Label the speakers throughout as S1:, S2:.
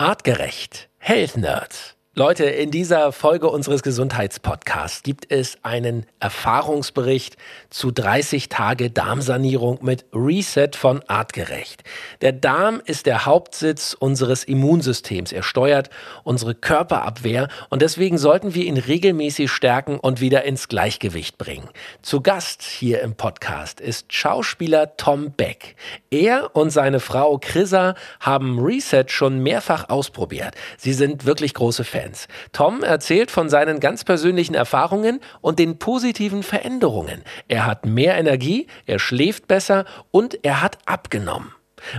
S1: Artgerecht. Health Nerds. Leute, in dieser Folge unseres Gesundheitspodcasts gibt es einen Erfahrungsbericht zu 30 Tage Darmsanierung mit Reset von Artgerecht. Der Darm ist der Hauptsitz unseres Immunsystems. Er steuert unsere Körperabwehr und deswegen sollten wir ihn regelmäßig stärken und wieder ins Gleichgewicht bringen. Zu Gast hier im Podcast ist Schauspieler Tom Beck. Er und seine Frau Chrissa haben Reset schon mehrfach ausprobiert. Sie sind wirklich große Fans. Fans. Tom erzählt von seinen ganz persönlichen Erfahrungen und den positiven Veränderungen. Er hat mehr Energie, er schläft besser und er hat abgenommen.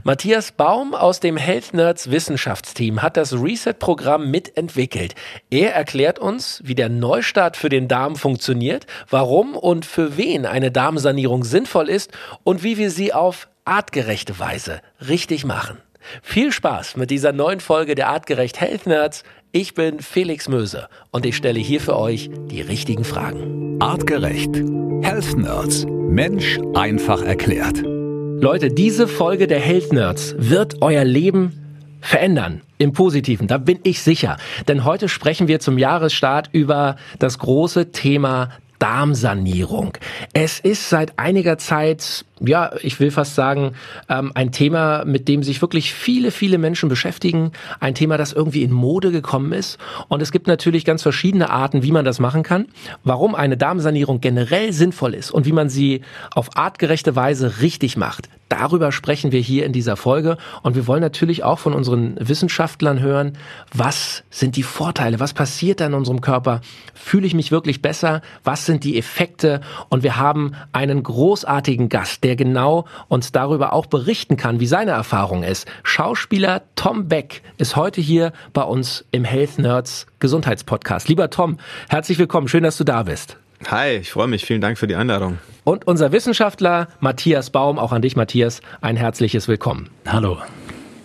S1: Matthias Baum aus dem Health Nerds Wissenschaftsteam hat das Reset-Programm mitentwickelt. Er erklärt uns, wie der Neustart für den Darm funktioniert, warum und für wen eine Darmsanierung sinnvoll ist und wie wir sie auf artgerechte Weise richtig machen. Viel Spaß mit dieser neuen Folge der Artgerecht Health Nerds. Ich bin Felix Möse und ich stelle hier für euch die richtigen Fragen.
S2: Artgerecht. Health Nerds. Mensch einfach erklärt.
S1: Leute, diese Folge der Health Nerds wird euer Leben verändern. Im Positiven, da bin ich sicher. Denn heute sprechen wir zum Jahresstart über das große Thema Darmsanierung. Es ist seit einiger Zeit ja, ich will fast sagen, ähm, ein Thema, mit dem sich wirklich viele, viele Menschen beschäftigen. Ein Thema, das irgendwie in Mode gekommen ist. Und es gibt natürlich ganz verschiedene Arten, wie man das machen kann. Warum eine Darmsanierung generell sinnvoll ist und wie man sie auf artgerechte Weise richtig macht. Darüber sprechen wir hier in dieser Folge. Und wir wollen natürlich auch von unseren Wissenschaftlern hören, was sind die Vorteile? Was passiert da in unserem Körper? Fühle ich mich wirklich besser? Was sind die Effekte? Und wir haben einen großartigen Gast, der genau uns darüber auch berichten kann, wie seine Erfahrung ist. Schauspieler Tom Beck ist heute hier bei uns im Health Nerds Gesundheitspodcast. Lieber Tom, herzlich willkommen. Schön, dass du da bist.
S3: Hi, ich freue mich. Vielen Dank für die Einladung.
S1: Und unser Wissenschaftler Matthias Baum, auch an dich, Matthias, ein herzliches Willkommen.
S4: Hallo.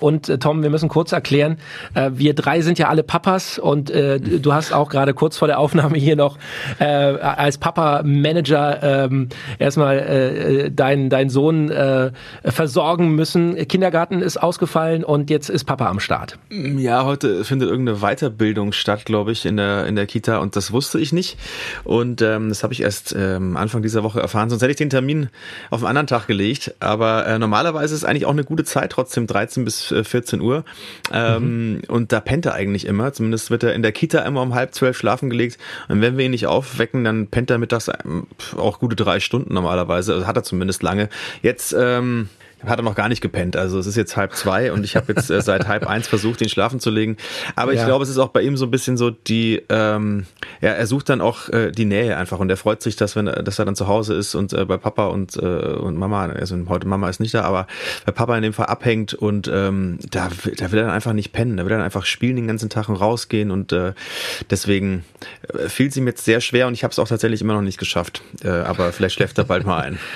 S1: Und äh, Tom, wir müssen kurz erklären, äh, wir drei sind ja alle Papas und äh, du hast auch gerade kurz vor der Aufnahme hier noch äh, als Papa-Manager ähm, erstmal äh, deinen dein Sohn äh, versorgen müssen. Kindergarten ist ausgefallen und jetzt ist Papa am Start.
S3: Ja, heute findet irgendeine Weiterbildung statt, glaube ich, in der, in der Kita und das wusste ich nicht. Und ähm, das habe ich erst ähm, Anfang dieser Woche erfahren, sonst hätte ich den Termin auf einen anderen Tag gelegt. Aber äh, normalerweise ist eigentlich auch eine gute Zeit, trotzdem 13 bis 14 Uhr. Ähm, mhm. Und da pennt er eigentlich immer. Zumindest wird er in der Kita immer um halb zwölf schlafen gelegt. Und wenn wir ihn nicht aufwecken, dann pennt er mittags ähm, auch gute drei Stunden normalerweise. Also hat er zumindest lange. Jetzt ähm, hat er noch gar nicht gepennt. Also es ist jetzt halb zwei und ich habe jetzt äh, seit halb eins versucht, ihn schlafen zu legen. Aber ja. ich glaube, es ist auch bei ihm so ein bisschen so die, ähm, ja, er sucht dann auch äh, die Nähe einfach und er freut sich, dass wenn, dass er dann zu Hause ist und äh, bei Papa und äh, und Mama, also heute Mama ist nicht da, aber bei Papa in dem Fall abhängt und ähm, da, da will er dann einfach nicht pennen, da will er dann einfach spielen den ganzen Tag und rausgehen und äh, deswegen äh, fiel es ihm jetzt sehr schwer und ich habe es auch tatsächlich immer noch nicht geschafft. Äh, aber vielleicht schläft er bald mal ein.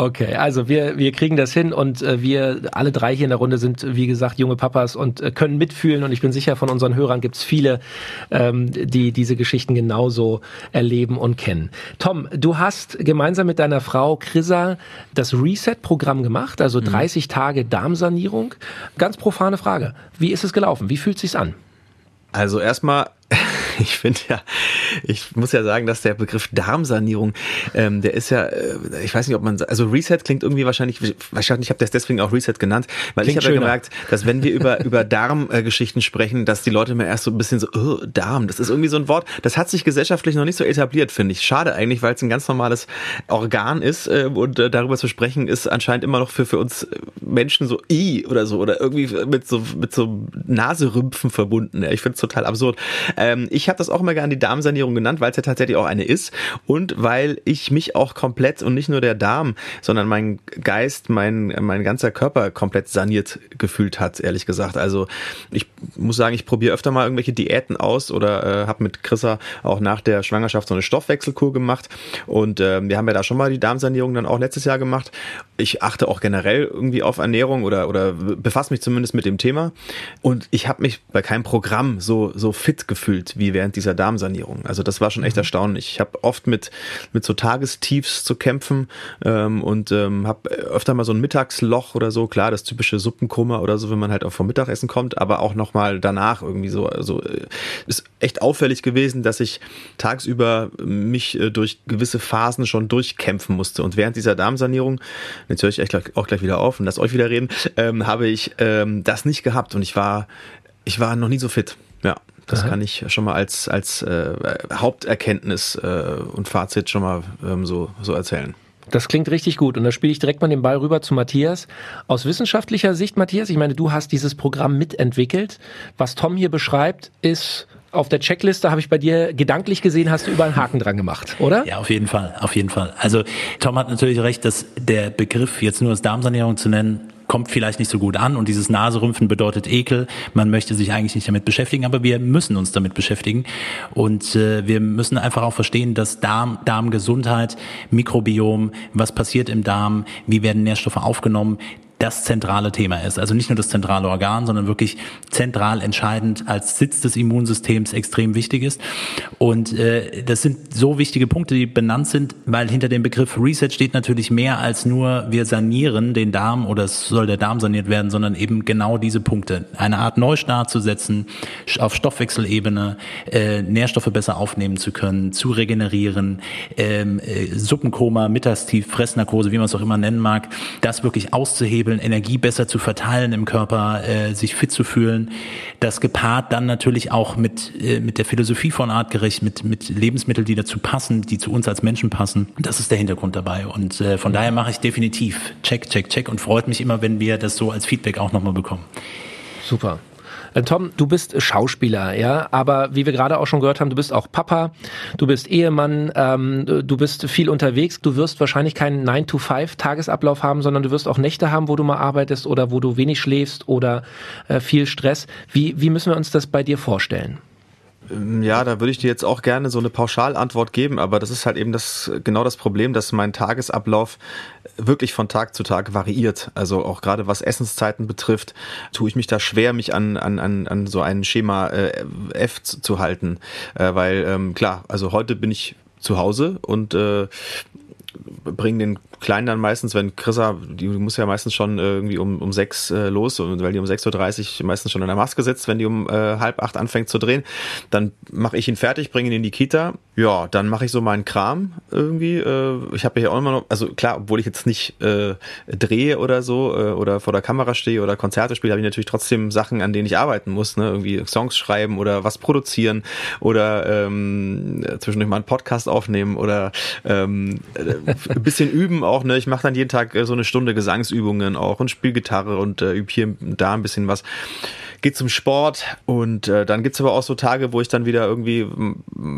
S1: Okay, also wir, wir kriegen das hin und äh, wir alle drei hier in der Runde sind, wie gesagt, junge Papas und äh, können mitfühlen und ich bin sicher, von unseren Hörern gibt es viele, ähm, die diese Geschichten genauso erleben und kennen. Tom, du hast gemeinsam mit deiner Frau Chrissa das Reset-Programm gemacht, also 30 mhm. Tage Darmsanierung. Ganz profane Frage. Wie ist es gelaufen? Wie fühlt es sich an?
S3: Also erstmal ich finde ja, ich muss ja sagen, dass der Begriff Darmsanierung, ähm, der ist ja, äh, ich weiß nicht, ob man, also Reset klingt irgendwie wahrscheinlich, wahrscheinlich, ich habe das deswegen auch Reset genannt, weil klingt ich habe ja gemerkt, dass wenn wir über über Darmgeschichten äh, sprechen, dass die Leute mir erst so ein bisschen so, oh, Darm, das ist irgendwie so ein Wort, das hat sich gesellschaftlich noch nicht so etabliert, finde ich. Schade eigentlich, weil es ein ganz normales Organ ist äh, und äh, darüber zu sprechen ist anscheinend immer noch für für uns Menschen so i oder so oder irgendwie mit so mit so Naserümpfen verbunden. Ja, ich finde es total absurd. Ähm, ich habe das auch immer gerne die Darmsanierung genannt, weil es ja tatsächlich auch eine ist und weil ich mich auch komplett und nicht nur der Darm, sondern mein Geist, mein, mein ganzer Körper komplett saniert gefühlt hat, ehrlich gesagt. Also ich muss sagen, ich probiere öfter mal irgendwelche Diäten aus oder äh, habe mit Chrissa auch nach der Schwangerschaft so eine Stoffwechselkur gemacht und äh, wir haben ja da schon mal die Darmsanierung dann auch letztes Jahr gemacht. Ich achte auch generell irgendwie auf Ernährung oder, oder befasse mich zumindest mit dem Thema und ich habe mich bei keinem Programm so, so fit gefühlt wie während dieser Darmsanierung. Also das war schon echt mhm. erstaunlich. Ich habe oft mit, mit so Tagestiefs zu kämpfen ähm, und ähm, habe öfter mal so ein Mittagsloch oder so, klar, das typische Suppenkoma oder so, wenn man halt auch vom Mittagessen kommt, aber auch nochmal danach irgendwie so. Also äh, ist echt auffällig gewesen, dass ich tagsüber mich äh, durch gewisse Phasen schon durchkämpfen musste. Und während dieser Darmsanierung, jetzt höre ich echt auch gleich wieder auf und lass euch wieder reden, ähm, habe ich ähm, das nicht gehabt und ich war, ich war noch nie so fit. Ja. Das Aha. kann ich schon mal als, als äh, Haupterkenntnis äh, und Fazit schon mal ähm, so, so erzählen.
S1: Das klingt richtig gut. Und da spiele ich direkt mal den Ball rüber zu Matthias. Aus wissenschaftlicher Sicht, Matthias, ich meine, du hast dieses Programm mitentwickelt. Was Tom hier beschreibt, ist auf der Checkliste habe ich bei dir gedanklich gesehen, hast du überall einen Haken dran gemacht, oder?
S4: Ja, auf jeden Fall, auf jeden Fall. Also Tom hat natürlich recht, dass der Begriff jetzt nur als Darmsanierung zu nennen kommt vielleicht nicht so gut an und dieses Naserümpfen bedeutet Ekel. Man möchte sich eigentlich nicht damit beschäftigen, aber wir müssen uns damit beschäftigen und äh, wir müssen einfach auch verstehen, dass Darm, Darmgesundheit, Mikrobiom, was passiert im Darm, wie werden Nährstoffe aufgenommen, das zentrale Thema ist. Also nicht nur das zentrale Organ, sondern wirklich zentral entscheidend als Sitz des Immunsystems extrem wichtig ist. Und äh, das sind so wichtige Punkte, die benannt sind, weil hinter dem Begriff Reset steht natürlich mehr als nur wir sanieren den Darm oder es soll der Darm saniert werden, sondern eben genau diese Punkte. Eine Art Neustart zu setzen, auf Stoffwechselebene äh, Nährstoffe besser aufnehmen zu können, zu regenerieren, ähm, äh, Suppenkoma, Mittagstief, Fressnarkose, wie man es auch immer nennen mag, das wirklich auszuheben auszubügeln, Energie besser zu verteilen im Körper, äh, sich fit zu fühlen. Das gepaart dann natürlich auch mit, äh, mit der Philosophie von Artgerecht, mit, mit Lebensmitteln, die dazu passen, die zu uns als Menschen passen. Das ist der Hintergrund dabei. Und äh, von daher mache ich definitiv Check, Check, Check und freut mich immer, wenn wir das so als Feedback auch nochmal bekommen.
S1: Super. Äh, Tom, du bist Schauspieler, ja, aber wie wir gerade auch schon gehört haben, du bist auch Papa, du bist Ehemann, ähm, du bist viel unterwegs, du wirst wahrscheinlich keinen 9-to-5-Tagesablauf haben, sondern du wirst auch Nächte haben, wo du mal arbeitest oder wo du wenig schläfst oder äh, viel Stress. Wie, wie müssen wir uns das bei dir vorstellen?
S3: Ähm, ja, da würde ich dir jetzt auch gerne so eine Pauschalantwort geben, aber das ist halt eben das genau das Problem, dass mein Tagesablauf wirklich von Tag zu Tag variiert. Also auch gerade was Essenszeiten betrifft, tue ich mich da schwer, mich an, an, an, an so ein Schema äh, F zu, zu halten. Äh, weil ähm, klar, also heute bin ich zu Hause und äh, bringen den Kleinen dann meistens, wenn Chrissa, die muss ja meistens schon irgendwie um, um sechs äh, los, weil die um 6.30 Uhr meistens schon in der Maske sitzt, wenn die um äh, halb acht anfängt zu drehen, dann mache ich ihn fertig, bringe ihn in die Kita. Ja, dann mache ich so meinen Kram irgendwie. Äh, ich habe ja auch immer noch, also klar, obwohl ich jetzt nicht äh, drehe oder so äh, oder vor der Kamera stehe oder Konzerte spiele, habe ich natürlich trotzdem Sachen, an denen ich arbeiten muss, ne? Irgendwie Songs schreiben oder was produzieren oder ähm, zwischendurch mal einen Podcast aufnehmen oder ähm, äh, ein bisschen üben auch, ne? Ich mache dann jeden Tag äh, so eine Stunde Gesangsübungen auch und spiele Gitarre und äh, übe hier und da ein bisschen was. Geht zum Sport und äh, dann gibt's aber auch so Tage, wo ich dann wieder irgendwie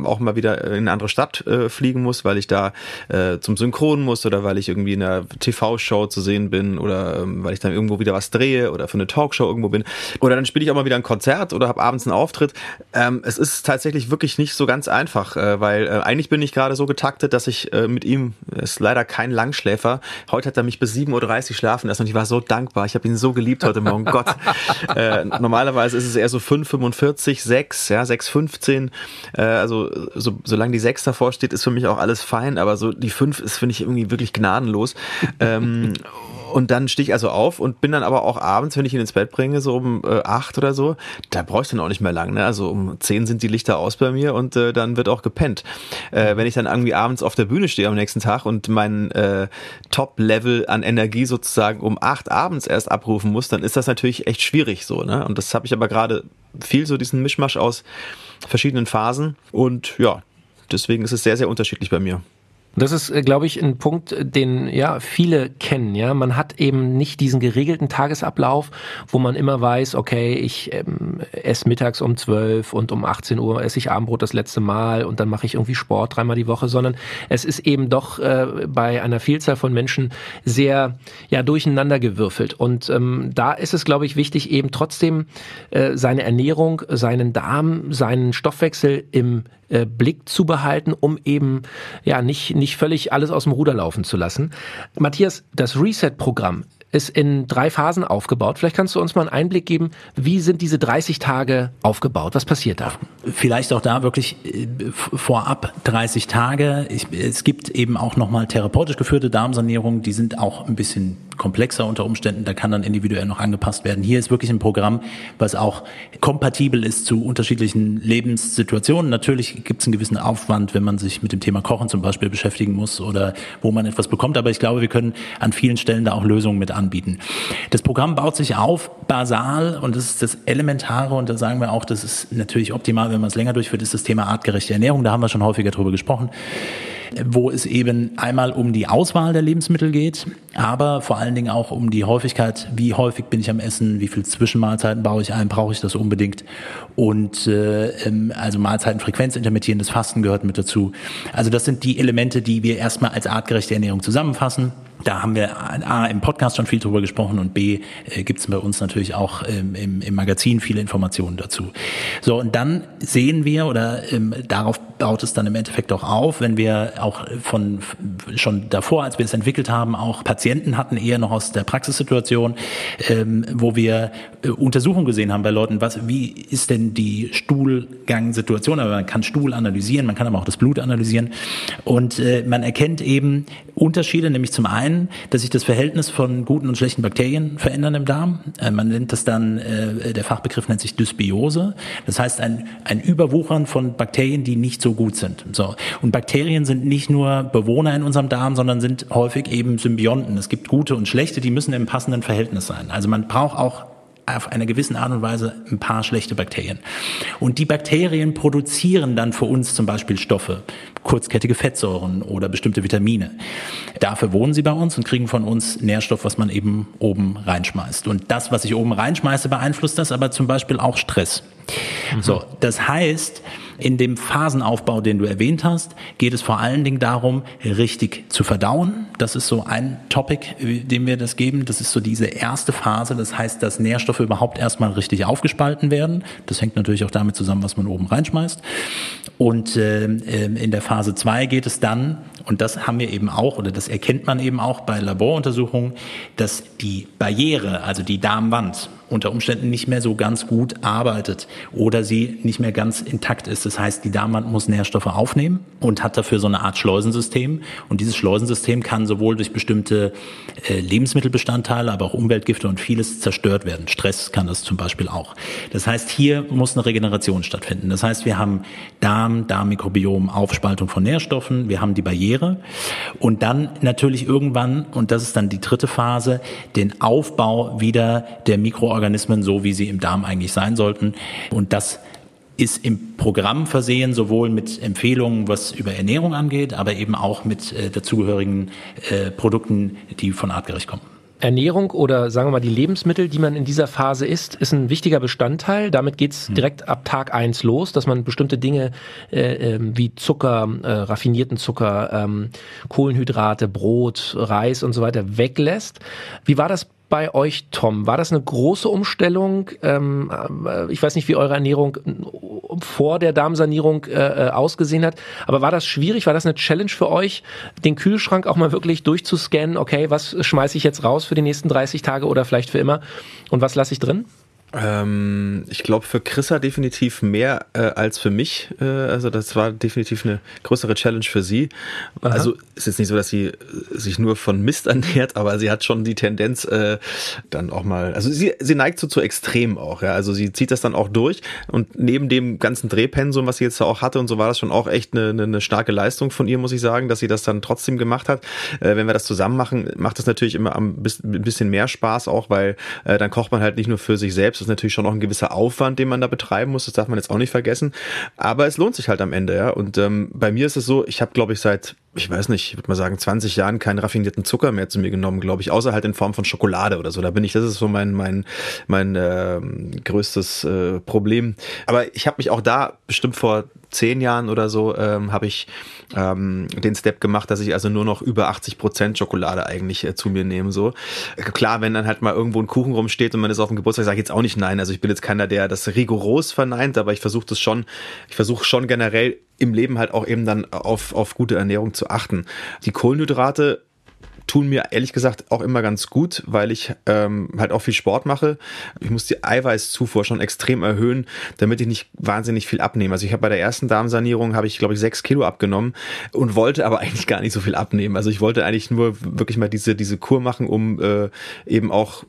S3: auch mal wieder in eine andere Stadt äh, fliegen muss, weil ich da äh, zum Synchron muss oder weil ich irgendwie in einer TV-Show zu sehen bin oder ähm, weil ich dann irgendwo wieder was drehe oder für eine Talkshow irgendwo bin. Oder dann spiele ich auch mal wieder ein Konzert oder habe abends einen Auftritt. Ähm, es ist tatsächlich wirklich nicht so ganz einfach, äh, weil äh, eigentlich bin ich gerade so getaktet, dass ich äh, mit ihm, ist leider kein Langschläfer, heute hat er mich bis 7.30 Uhr schlafen lassen und ich war so dankbar. Ich habe ihn so geliebt heute Morgen. Gott. Äh, normalerweise ist es eher so 5,45, 6, ja, 6,15. Äh, also so, solange die 6 davor steht, ist für mich auch alles fein, aber so die 5 ist, finde ich, irgendwie wirklich gnadenlos. ähm, und dann stehe ich also auf und bin dann aber auch abends, wenn ich ihn ins Bett bringe, so um äh, acht oder so, da brauche ich dann auch nicht mehr lang. Ne? Also um zehn sind die Lichter aus bei mir und äh, dann wird auch gepennt. Äh, wenn ich dann irgendwie abends auf der Bühne stehe am nächsten Tag und mein äh, Top-Level an Energie sozusagen um acht abends erst abrufen muss, dann ist das natürlich echt schwierig so. Ne? Und das habe ich aber gerade viel so diesen Mischmasch aus verschiedenen Phasen und ja, deswegen ist es sehr, sehr unterschiedlich bei mir.
S1: Das ist, äh, glaube ich, ein Punkt, den ja viele kennen. Ja, man hat eben nicht diesen geregelten Tagesablauf, wo man immer weiß, okay, ich ähm, esse mittags um 12 und um 18 Uhr esse ich Abendbrot das letzte Mal und dann mache ich irgendwie Sport dreimal die Woche, sondern es ist eben doch äh, bei einer Vielzahl von Menschen sehr ja durcheinandergewürfelt. Und ähm, da ist es, glaube ich, wichtig, eben trotzdem äh, seine Ernährung, seinen Darm, seinen Stoffwechsel im äh, Blick zu behalten, um eben ja nicht, nicht völlig alles aus dem Ruder laufen zu lassen. Matthias, das Reset-Programm ist in drei Phasen aufgebaut. Vielleicht kannst du uns mal einen Einblick geben, wie sind diese 30 Tage aufgebaut? Was passiert da?
S4: vielleicht auch da wirklich äh, vorab 30 Tage. Ich, es gibt eben auch nochmal therapeutisch geführte Darmsanierungen, die sind auch ein bisschen komplexer unter Umständen, da kann dann individuell noch angepasst werden. Hier ist wirklich ein Programm, was auch kompatibel ist zu unterschiedlichen Lebenssituationen. Natürlich gibt es einen gewissen Aufwand, wenn man sich mit dem Thema Kochen zum Beispiel beschäftigen muss oder wo man etwas bekommt, aber ich glaube, wir können an vielen Stellen da auch Lösungen mit anbieten. Das Programm baut sich auf basal und das ist das Elementare und da sagen wir auch, das ist natürlich optimal, wenn man es länger durchführt, ist das Thema artgerechte Ernährung. Da haben wir schon häufiger drüber gesprochen wo es eben einmal um die Auswahl der Lebensmittel geht, aber vor allen Dingen auch um die Häufigkeit, wie häufig bin ich am Essen, wie viel Zwischenmahlzeiten baue ich ein, brauche ich das unbedingt und äh, ähm, also Mahlzeitenfrequenz, intermittierendes Fasten gehört mit dazu. Also das sind die Elemente, die wir erstmal als artgerechte Ernährung zusammenfassen. Da haben wir A im Podcast schon viel drüber gesprochen und B äh, gibt es bei uns natürlich auch ähm, im, im Magazin viele Informationen dazu. So, und dann sehen wir oder ähm, darauf baut es dann im Endeffekt auch auf, wenn wir auch von schon davor, als wir es entwickelt haben, auch Patienten hatten, eher noch aus der Praxissituation, ähm, wo wir äh, Untersuchungen gesehen haben bei Leuten, was, wie ist denn die Stuhlgangsituation? Aber man kann Stuhl analysieren, man kann aber auch das Blut analysieren und äh, man erkennt eben Unterschiede, nämlich zum einen einen, dass sich das Verhältnis von guten und schlechten Bakterien verändern im Darm. Äh, man nennt das dann, äh, der Fachbegriff nennt sich Dysbiose. Das heißt ein, ein Überwuchern von Bakterien, die nicht so gut sind. So. Und Bakterien sind nicht nur Bewohner in unserem Darm, sondern sind häufig eben Symbionten. Es gibt gute und schlechte, die müssen im passenden Verhältnis sein. Also man braucht auch auf einer gewissen Art und Weise ein paar schlechte Bakterien. Und die Bakterien produzieren dann für uns zum Beispiel Stoffe, kurzkettige Fettsäuren oder bestimmte Vitamine. Dafür wohnen sie bei uns und kriegen von uns Nährstoff, was man eben oben reinschmeißt. Und das, was ich oben reinschmeiße, beeinflusst das aber zum Beispiel auch Stress. Mhm. So, das heißt, in dem Phasenaufbau, den du erwähnt hast, geht es vor allen Dingen darum, richtig zu verdauen. Das ist so ein Topic, dem wir das geben. Das ist so diese erste Phase. Das heißt, dass Nährstoffe überhaupt erstmal richtig aufgespalten werden. Das hängt natürlich auch damit zusammen, was man oben reinschmeißt. Und äh, in der Phase zwei geht es dann, und das haben wir eben auch, oder das erkennt man eben auch bei Laboruntersuchungen, dass die Barriere, also die Darmwand, unter Umständen nicht mehr so ganz gut arbeitet oder sie nicht mehr ganz intakt ist. Das heißt, die Darmwand muss Nährstoffe aufnehmen und hat dafür so eine Art Schleusensystem. Und dieses Schleusensystem kann sowohl durch bestimmte äh, Lebensmittelbestandteile, aber auch Umweltgifte und vieles zerstört werden. Stress kann das zum Beispiel auch. Das heißt, hier muss eine Regeneration stattfinden. Das heißt, wir haben Darm, Darmmikrobiom, Aufspaltung von Nährstoffen, wir haben die Barriere und dann natürlich irgendwann, und das ist dann die dritte Phase, den Aufbau wieder der Mikroorganismen Mikroorganismen so, wie sie im Darm eigentlich sein sollten. Und das ist im Programm versehen, sowohl mit Empfehlungen, was über Ernährung angeht, aber eben auch mit äh, dazugehörigen äh, Produkten, die von artgerecht kommen.
S1: Ernährung oder sagen wir mal die Lebensmittel, die man in dieser Phase isst, ist ein wichtiger Bestandteil. Damit geht's hm. direkt ab Tag eins los, dass man bestimmte Dinge äh, äh, wie Zucker, äh, raffinierten Zucker, ähm, Kohlenhydrate, Brot, Reis und so weiter weglässt. Wie war das bei euch, Tom? War das eine große Umstellung? Ähm, äh, ich weiß nicht, wie eure Ernährung äh, vor der Darmsanierung äh, äh, ausgesehen hat, aber war das schwierig? War das eine Challenge für euch, den Kühlschrank auch mal wirklich durchzuscannen? Okay, was schmeiße ich jetzt raus für die nächsten 30 Tage oder vielleicht für immer und was lasse ich drin?
S3: Ähm, ich glaube für Chrissa definitiv mehr äh, als für mich. Äh, also das war definitiv eine größere Challenge für sie. Aha. Also ist jetzt nicht so, dass sie äh, sich nur von Mist ernährt, aber sie hat schon die Tendenz äh, dann auch mal. Also sie, sie neigt so zu Extremen auch. Ja, also sie zieht das dann auch durch und neben dem ganzen Drehpensum, was sie jetzt auch hatte und so war das schon auch echt eine, eine, eine starke Leistung von ihr, muss ich sagen, dass sie das dann trotzdem gemacht hat. Äh, wenn wir das zusammen machen, macht das natürlich immer ein bisschen mehr Spaß auch, weil äh, dann kocht man halt nicht nur für sich selbst das ist natürlich schon auch ein gewisser Aufwand, den man da betreiben muss. Das darf man jetzt auch nicht vergessen. Aber es lohnt sich halt am Ende, ja. Und ähm, bei mir ist es so, ich habe, glaube ich, seit ich weiß nicht, ich würde mal sagen, 20 Jahren keinen raffinierten Zucker mehr zu mir genommen, glaube ich, außer halt in Form von Schokolade oder so. Da bin ich, das ist so mein mein mein äh, größtes äh, Problem. Aber ich habe mich auch da bestimmt vor zehn Jahren oder so ähm, habe ich ähm, den Step gemacht, dass ich also nur noch über 80 Prozent Schokolade eigentlich äh, zu mir nehme. So klar, wenn dann halt mal irgendwo ein Kuchen rumsteht und man ist auf dem Geburtstag, sage ich jetzt auch nicht nein. Also ich bin jetzt keiner, der das rigoros verneint, aber ich versuche das schon. Ich versuche schon generell im Leben halt auch eben dann auf auf gute Ernährung zu achten. Die Kohlenhydrate tun mir ehrlich gesagt auch immer ganz gut, weil ich ähm, halt auch viel Sport mache. Ich muss die Eiweißzufuhr schon extrem erhöhen, damit ich nicht wahnsinnig viel abnehme. Also ich habe bei der ersten Darmsanierung habe ich glaube ich sechs Kilo abgenommen und wollte aber eigentlich gar nicht so viel abnehmen. Also ich wollte eigentlich nur wirklich mal diese diese Kur machen, um äh, eben auch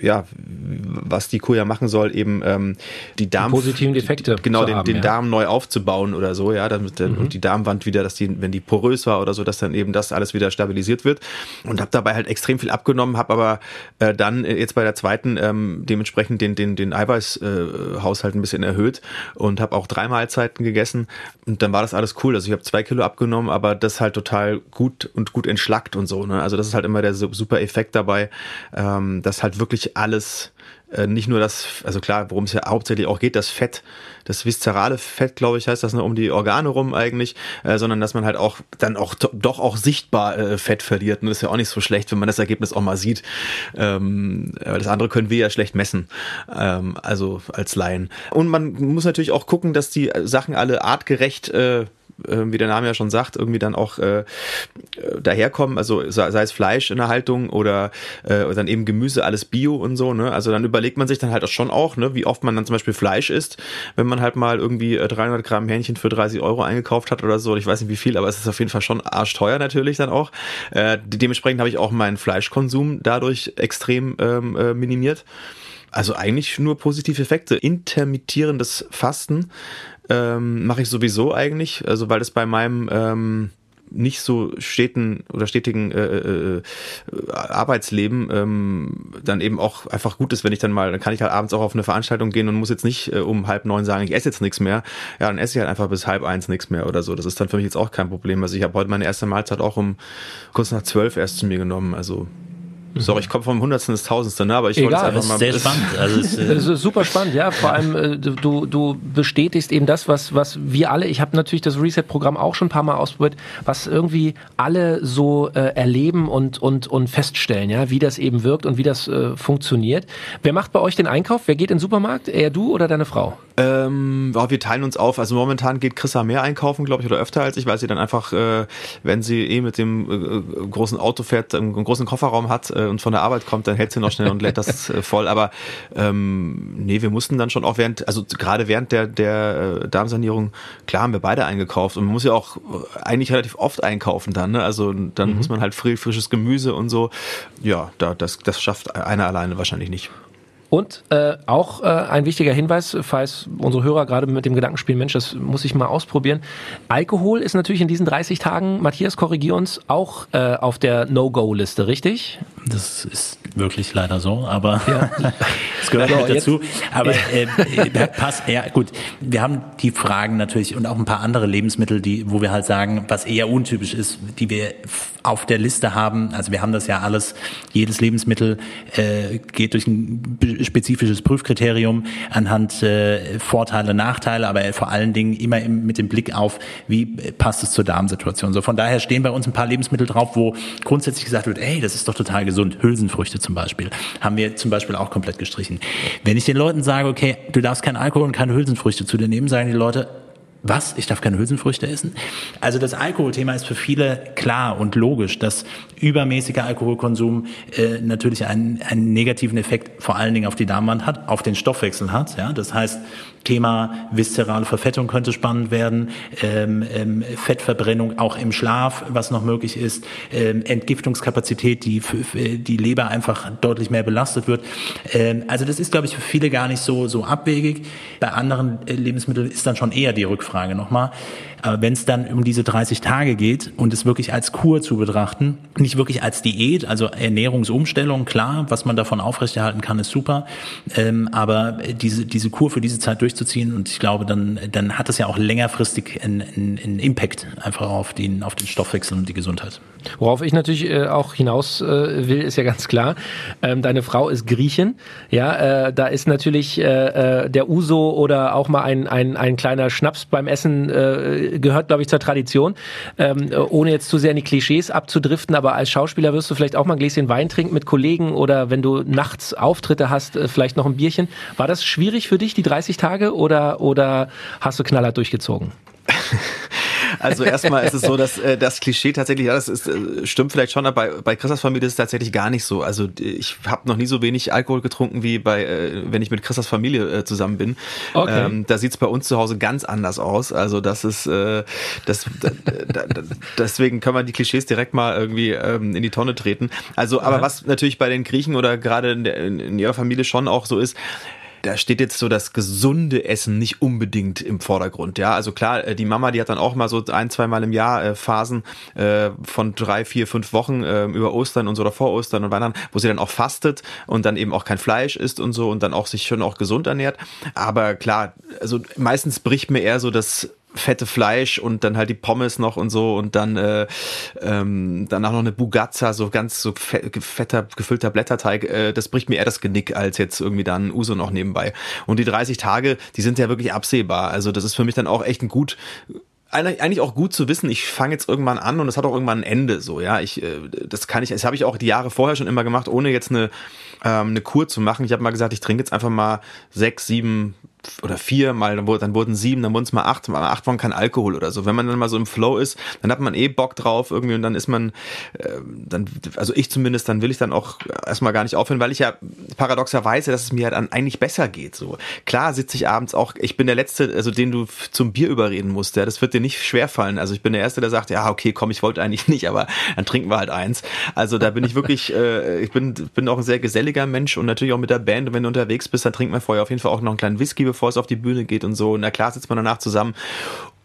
S3: ja, was die Kur ja machen soll, eben ähm, die Darm
S1: positiven Defekte
S3: genau den,
S1: haben,
S3: den
S1: ja.
S3: Darm neu aufzubauen oder so, ja, damit dann,
S1: Mhm.
S3: und die Darmwand wieder, dass die, wenn die porös war oder so, dass dann eben das alles wieder stabilisiert wird und habe dabei halt extrem viel abgenommen, habe aber äh, dann äh, jetzt bei der zweiten ähm, dementsprechend den den den Eiweißhaushalt äh, ein bisschen erhöht und habe auch drei Mahlzeiten gegessen und dann war das alles cool. Also ich habe zwei Kilo abgenommen, aber das halt total gut und gut entschlackt und so. Ne? Also das ist halt immer der su- super Effekt dabei, ähm, dass halt wirklich alles äh, nicht nur das, also klar, worum es ja hauptsächlich auch geht, das Fett, das viszerale Fett, glaube ich, heißt das, ne, um die Organe rum eigentlich, äh, sondern dass man halt auch dann auch doch auch sichtbar äh, Fett verliert. Und das ist ja auch nicht so schlecht, wenn man das Ergebnis auch mal sieht. Ähm, das andere können wir ja schlecht messen, ähm, also als Laien. Und man muss natürlich auch gucken, dass die Sachen alle artgerecht äh, wie der Name ja schon sagt, irgendwie dann auch äh, äh, daherkommen, also sei, es Fleisch in der Haltung oder äh, dann eben Gemüse, alles Bio und so, ne? Also dann überlegt man sich dann halt auch schon auch, ne, wie oft man dann zum Beispiel Fleisch isst, wenn man halt mal irgendwie äh, 300 Gramm Hähnchen für 30 Euro eingekauft hat oder so, ich weiß nicht wie viel, aber es ist auf jeden Fall schon arschteuer natürlich dann auch. Äh, dementsprechend habe ich auch meinen Fleischkonsum dadurch extrem ähm, äh, minimiert. Also eigentlich nur positive Effekte. Intermittierendes Fasten ähm, mache ich sowieso eigentlich, also weil es bei meinem ähm, nicht so steten oder stetigen äh, äh, äh, Arbeitsleben ähm, dann eben auch einfach gut ist, wenn ich dann mal, dann kann ich halt abends auch auf eine Veranstaltung gehen und muss jetzt nicht äh, um halb neun sagen, ich esse jetzt nichts mehr. Ja, dann esse ich halt einfach bis halb eins nichts mehr oder so. Das ist dann für mich jetzt auch kein Problem. Also ich habe heute meine erste Mahlzeit auch um kurz nach zwölf erst zu mir genommen. Also sorry, ich komme vom Hundertsten ins Tausendste, ne? Aber ich wollte
S1: Egal,
S3: es
S4: Das
S3: einfach
S4: ist
S3: mal.
S4: sehr spannend. Also es, äh,
S1: Das ist super spannend, ja. Vor allem, äh, du, du bestätigst eben das, was, was wir alle, ich habe natürlich das Reset-Programm auch schon ein paar Mal ausprobiert, was irgendwie alle so äh, erleben und, und, und feststellen, ja, wie das eben wirkt und wie das äh, funktioniert. Wer macht bei euch den Einkauf? Wer geht in den Supermarkt? Eher du oder deine Frau?
S3: Ähm, ja, wir teilen uns auf. Also momentan geht Chrissa mehr einkaufen, glaube ich, oder öfter als ich, weil sie dann einfach, äh, wenn sie eh mit dem äh, großen Auto fährt, einen, einen großen Kofferraum hat äh, und von der Arbeit kommt, dann hält sie noch schnell und lädt das äh, voll. Aber ähm, nee, wir mussten dann schon auch während, also gerade während der, der äh, Darmsanierung, klar haben wir beide eingekauft. Und man muss ja auch äh, eigentlich relativ oft einkaufen dann. Ne? Also dann muss man halt frisch, frisches Gemüse und so. Ja, da, das, das schafft einer alleine wahrscheinlich nicht.
S1: Und äh, auch äh, ein wichtiger Hinweis, falls unsere Hörer gerade mit dem Gedanken spielen, Mensch, das muss ich mal ausprobieren. Alkohol ist natürlich in diesen 30 Tagen, Matthias, korrigier uns, auch äh, auf der No-Go-Liste, richtig?
S4: Das ist wirklich leider so, aber
S1: Ja.
S4: es gehört
S1: jetzt-
S4: dazu. Aber äh, passt, ja gut. Wir haben die Fragen natürlich und auch ein paar andere Lebensmittel, die, wo wir halt sagen, was eher untypisch ist, die wir auf der Liste haben. Also wir haben das ja alles. Jedes Lebensmittel äh, geht durch ein spezifisches Prüfkriterium anhand äh, Vorteile, Nachteile, aber vor allen Dingen immer im, mit dem Blick auf, wie passt es zur Darmsituation. So von daher stehen bei uns ein paar Lebensmittel drauf, wo grundsätzlich gesagt wird, ey, das ist doch total gesund. Hülsenfrüchte zum Beispiel haben wir zum Beispiel auch komplett gestrichen. Wenn ich den Leuten sage, okay, du darfst keinen Alkohol und keine Hülsenfrüchte zu dir nehmen, sagen die Leute, was? Ich darf keine Hülsenfrüchte essen? Also das Alkoholthema ist für viele klar und logisch, dass übermäßiger Alkoholkonsum äh, natürlich einen, einen negativen Effekt vor allen Dingen auf die Darmwand hat, auf den Stoffwechsel hat. Ja? Das heißt, Thema viszerale Verfettung könnte spannend werden, ähm, ähm, Fettverbrennung auch im Schlaf, was noch möglich ist, ähm, Entgiftungskapazität, die die Leber einfach deutlich mehr belastet wird. Ähm, also das ist, glaube ich, für viele gar nicht so, so abwegig. Bei anderen äh, Lebensmitteln ist dann schon eher die Rückfrage nochmal. Aber wenn es dann um diese 30 Tage geht und es wirklich als Kur zu betrachten, nicht wirklich als Diät, also Ernährungsumstellung, klar, was man davon aufrechterhalten kann, ist super. Ähm, aber diese, diese Kur für diese Zeit durchzuziehen und ich glaube, dann, dann hat das ja auch längerfristig einen, einen, Impact einfach auf den, auf den Stoffwechsel und die Gesundheit.
S1: Worauf ich natürlich äh, auch hinaus äh, will, ist ja ganz klar. Ähm, deine Frau ist Griechin. Ja, äh, da ist natürlich äh, äh, der Uso oder auch mal ein, ein, ein kleiner Schnaps beim Essen äh, gehört, glaube ich, zur Tradition. Ähm, äh, ohne jetzt zu sehr in die Klischees abzudriften, aber als Schauspieler wirst du vielleicht auch mal ein Gläschen Wein trinken mit Kollegen oder wenn du nachts Auftritte hast, äh, vielleicht noch ein Bierchen. War das schwierig für dich, die 30 Tage, oder, oder hast du knallhart durchgezogen?
S3: Also erstmal ist es so, dass äh, das Klischee tatsächlich, ja, das ist, äh, stimmt vielleicht schon, aber bei, bei Christas Familie ist es tatsächlich gar nicht so. Also ich habe noch nie so wenig Alkohol getrunken wie bei, äh, wenn ich mit Christas Familie äh, zusammen bin. Okay. Ähm, da sieht's bei uns zu Hause ganz anders aus. Also das ist, äh, das, da, da, deswegen kann man die Klischees direkt mal irgendwie ähm, in die Tonne treten. Also, aber was natürlich bei den Griechen oder gerade in, der, in, in ihrer Familie schon auch so ist, da steht jetzt so das gesunde Essen nicht unbedingt im Vordergrund. Ja, also klar, äh, die Mama, die hat dann auch mal so ein, zwei Mal im Jahr äh, Phasen äh, von drei, vier, fünf Wochen äh, über Ostern und so oder vor Ostern und Weihnachten, wo sie dann auch fastet und dann eben auch kein Fleisch isst und so und dann auch sich schon auch gesund ernährt. Aber klar, also meistens bricht mir eher so das fette Fleisch und dann halt die Pommes noch und so und dann äh, ähm, danach noch eine Bugazza, so ganz so fetter, gefüllter Blätterteig, äh, das bricht mir eher das Genick als jetzt irgendwie dann Uso noch nebenbei. Und die 30 Tage, die sind ja wirklich absehbar. Also das ist für mich dann auch echt ein gut eigentlich auch gut zu wissen, ich fange jetzt irgendwann an und es hat auch irgendwann ein Ende so, ja. Ich äh, das kann ich, das habe ich auch die Jahre vorher schon immer gemacht, ohne jetzt eine ähm, eine Kur zu machen. Ich habe mal gesagt, ich trinke jetzt einfach mal sechs, sieben oder vier, mal dann, wurde, dann wurden sieben, dann wurden es mal acht, mal acht waren kein Alkohol oder so. Wenn man dann mal so im Flow ist, dann hat man eh Bock drauf irgendwie und dann ist man, äh, dann, also ich zumindest, dann will ich dann auch erstmal gar nicht aufhören, weil ich ja paradoxerweise, dass es mir halt dann eigentlich besser geht. So klar sitze ich abends auch, ich bin der Letzte, also den du zum Bier überreden musst, ja, das wird dir nicht schwerfallen. Also ich bin der Erste, der sagt, ja, okay, komm, ich wollte eigentlich nicht, aber dann trinken wir halt eins. Also da bin ich wirklich, äh, ich bin, bin auch ein sehr geselliger Mensch und natürlich auch mit der Band und wenn du unterwegs bist, dann trinkt man vorher auf jeden Fall auch noch einen kleinen Whisky, bevor es auf die Bühne geht und so. Na klar sitzt man danach zusammen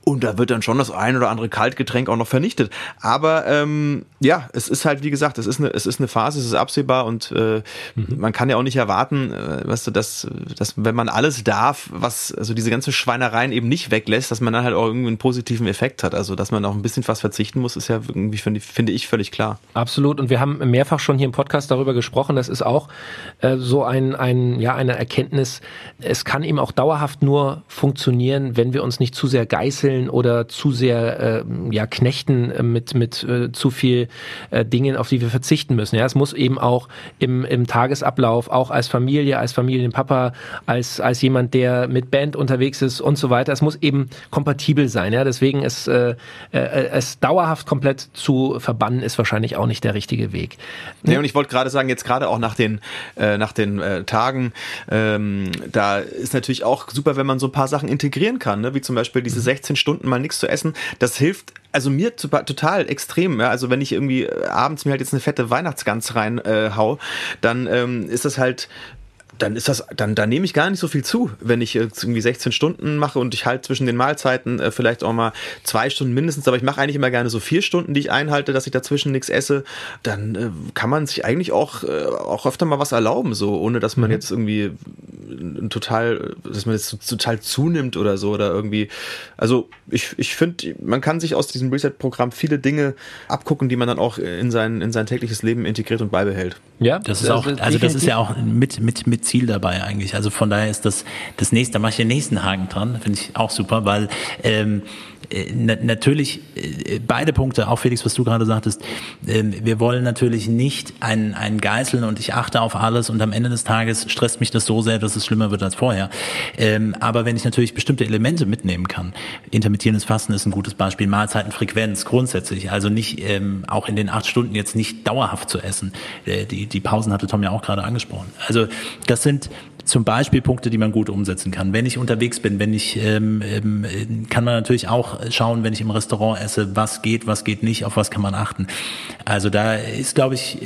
S3: und da wird dann schon das ein oder andere Kaltgetränk auch noch vernichtet. Aber ähm, ja, es ist halt, wie gesagt, es ist eine, es ist eine Phase, es ist absehbar und äh, mhm. man kann ja auch nicht erwarten, äh, weißt du, dass, dass wenn man alles darf, was, also diese ganze Schweinereien eben nicht weglässt, dass man dann halt auch irgendwie einen positiven Effekt hat. Also, dass man auch ein bisschen was verzichten muss, ist ja irgendwie, finde find ich, völlig klar.
S1: Absolut. Und wir haben mehrfach schon hier im Podcast darüber gesprochen. Das ist auch äh, so ein, ein, ja, eine Erkenntnis. Es kann eben auch dauerhaft nur funktionieren, wenn wir uns nicht zu sehr geißeln fesseln oder zu sehr äh, ja knechten äh, mit mit äh, zu viel äh, Dingen, auf die wir verzichten müssen. Ja, es muss eben auch im im Tagesablauf, auch als Familie, als Familienpapa, als als jemand, der mit Band unterwegs ist und so weiter. Es muss eben kompatibel sein. Ja, deswegen ist äh, äh, es dauerhaft komplett zu verbannen ist wahrscheinlich auch nicht der richtige Weg.
S3: Nee, und ich wollte gerade sagen, jetzt gerade auch nach den äh, nach den äh, Tagen, ähm, da ist natürlich auch super, wenn man so ein paar Sachen integrieren kann, ne? wie zum Beispiel diese 16 mhm. Stunden mal nichts zu essen, das hilft also mir total extrem. Ja? Also wenn ich irgendwie äh, abends mir halt jetzt eine fette Weihnachtsgans rein äh, dann ähm, ist das halt dann ist das, dann, dann nehme ich gar nicht so viel zu, wenn ich jetzt irgendwie 16 Stunden mache und ich halte zwischen den Mahlzeiten äh, vielleicht auch mal zwei Stunden mindestens, aber ich mache eigentlich immer gerne so vier Stunden, die ich einhalte, dass ich dazwischen nichts esse, dann äh, kann man sich eigentlich auch, äh, auch öfter mal was erlauben, so, ohne dass man mhm. jetzt irgendwie total, dass man jetzt total zunimmt oder so oder irgendwie, also ich, ich finde, man kann sich aus diesem Reset-Programm viele Dinge abgucken, die man dann auch in sein, in sein tägliches Leben integriert und beibehält.
S4: Ja, das ist auch, also das ist ja auch mit, mit, mit Ziel dabei eigentlich. Also von daher ist das das nächste, da mache ich den nächsten Haken dran, finde ich auch super, weil ähm, äh, natürlich äh, beide Punkte, auch Felix, was du gerade sagtest, ähm, wir wollen natürlich nicht einen, einen Geißeln und ich achte auf alles und am Ende des Tages stresst mich das so sehr, dass es schlimmer wird als vorher. Ähm, aber wenn ich natürlich bestimmte Elemente mitnehmen kann, intermittierendes Fasten ist ein gutes Beispiel, Mahlzeitenfrequenz grundsätzlich, also nicht ähm, auch in den acht Stunden jetzt nicht dauerhaft zu essen. Äh, die, die Pausen hatte Tom ja auch gerade angesprochen. Also das sind zum Beispiel Punkte, die man gut umsetzen kann. Wenn ich unterwegs bin, wenn ich ähm, ähm, kann man natürlich auch schauen, wenn ich im Restaurant esse, was geht, was geht nicht, auf was kann man achten. Also da ist, glaube ich,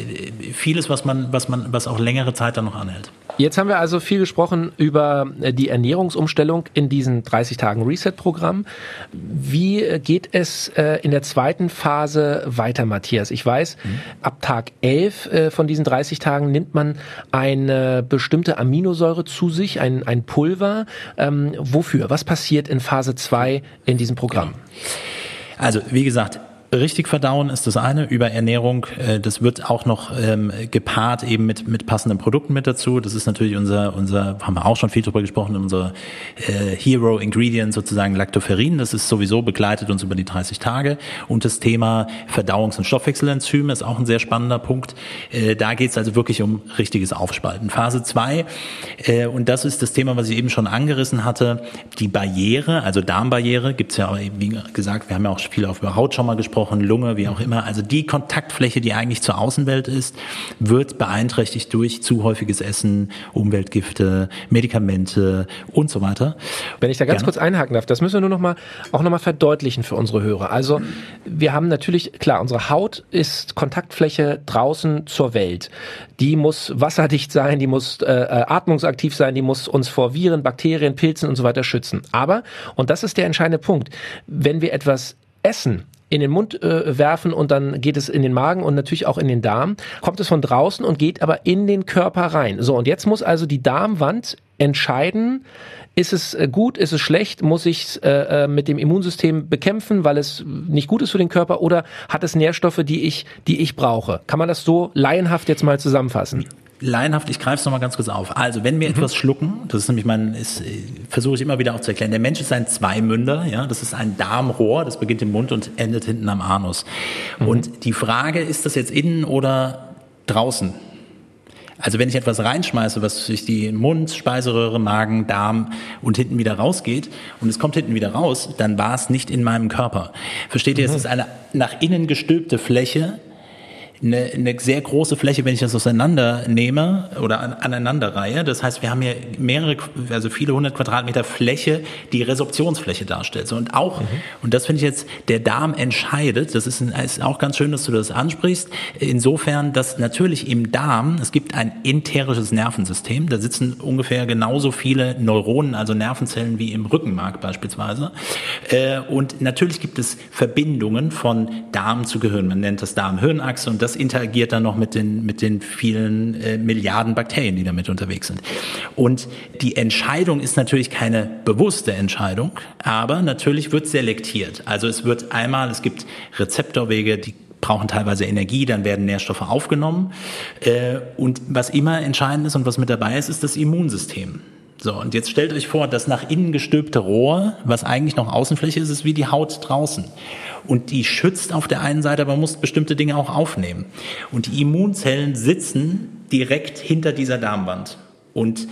S4: vieles, was man, was man, was auch längere Zeit dann noch anhält.
S1: Jetzt haben wir also viel gesprochen über äh, die Ernährungsumstellung in diesen 30 Tagen Reset-Programm. Wie äh, geht es äh, in der zweiten Phase weiter, Matthias? Ich weiß, mhm. ab Tag 11 von diesen 30 Tagen nimmt man eine bestimmte Aminosäure zu sich, ein, ein Pulver. Ähm, wofür? Was passiert in Phase 2 in diesem Programm?
S4: Also, wie gesagt, richtig verdauen ist das eine, über Ernährung, äh, das wird auch noch ähm, gepaart eben mit, mit passenden Produkten mit dazu. Das ist natürlich unser, unser, haben wir auch schon viel drüber gesprochen, unser äh, Hero Ingredient sozusagen Lactoferrin. Das ist sowieso begleitet uns über die 30 Tage. Und das Thema Verdauungs- und Stoffwechselenzyme ist auch ein sehr spannender Punkt. Äh, da geht es also wirklich um richtiges Aufspalten. Phase 2, äh, und das ist das Thema, was ich eben schon angerissen hatte, die Barriere, also Darmbarriere, gibt es ja, wie gesagt, wir haben ja auch viel über Haut schon mal gesprochen, Lunge, wie auch immer. Also die Kontaktfläche, die eigentlich zur Außenwelt ist, wird beeinträchtigt durch zu häufiges Essen, Umweltgifte, Medikamente und so weiter.
S1: Wenn ich da ganz Gerne. kurz einhaken darf, das müssen wir nur noch mal, auch noch mal verdeutlichen für unsere Hörer. Also wir haben natürlich, klar, unsere Haut ist Kontaktfläche draußen zur Welt. Die muss wasserdicht sein, die muss äh, äh atmungsaktiv sein, die muss uns vor Viren, Bakterien, Pilzen und so weiter schützen. Aber, und das ist der entscheidende Punkt, wenn wir etwas essen, in den Mund äh, werfen und dann geht es in den Magen und natürlich auch in den Darm, kommt es von draußen und geht aber in den Körper rein. So, und jetzt muss also die Darmwand entscheiden, ist es äh, gut, ist es schlecht, muss ich es äh, äh, mit dem Immunsystem bekämpfen, weil es nicht gut ist für den Körper oder hat es Nährstoffe, die ich, die ich brauche? Kann man das so laienhaft jetzt mal zusammenfassen?
S4: Laienhaft, ich greife es nochmal ganz kurz auf. Also, wenn wir mhm. etwas schlucken, das ist nämlich mein, ist, versuche ich immer wieder auch zu erklären. Der Mensch ist ein Zweimünder, ja, das ist ein Darmrohr, das beginnt im Mund und endet hinten am Anus. Mhm. Und die Frage, ist das jetzt innen oder draußen? Also wenn ich etwas reinschmeiße, was durch die Mund, Speiseröhre, Magen, Darm und hinten wieder rausgeht und es kommt hinten wieder raus, dann war es nicht in meinem Körper. Versteht ihr, mhm. es ist eine nach innen gestülpte Fläche, eine, eine sehr große Fläche, wenn ich das auseinander nehme oder an, aneinanderreihe. Das heißt, wir haben hier mehrere, also viele hundert Quadratmeter Fläche, die Resorptionsfläche darstellt. Und auch, mhm. und das finde ich jetzt, der Darm entscheidet, das ist, ein, ist auch ganz schön, dass du das ansprichst, insofern, dass natürlich im Darm, es gibt ein enterisches Nervensystem, da sitzen ungefähr genauso viele Neuronen, also Nervenzellen wie im Rückenmark beispielsweise. Äh, und natürlich gibt es Verbindungen von Darm zu Gehirn. Man nennt das Darm-Hirnachse und das interagiert dann noch mit den, mit den vielen äh, Milliarden Bakterien, die damit unterwegs sind. Und die Entscheidung ist natürlich keine bewusste Entscheidung, aber natürlich wird selektiert. Also es wird einmal, es gibt Rezeptorwege, die brauchen teilweise Energie, dann werden Nährstoffe aufgenommen. Äh, und was immer entscheidend ist und was mit dabei ist, ist das Immunsystem. So, und jetzt stellt euch vor, das nach innen gestülpte Rohr, was eigentlich noch Außenfläche ist, ist wie die Haut draußen. Und die schützt auf der einen Seite, aber muss bestimmte Dinge auch aufnehmen. Und die Immunzellen sitzen direkt hinter dieser Darmwand. Und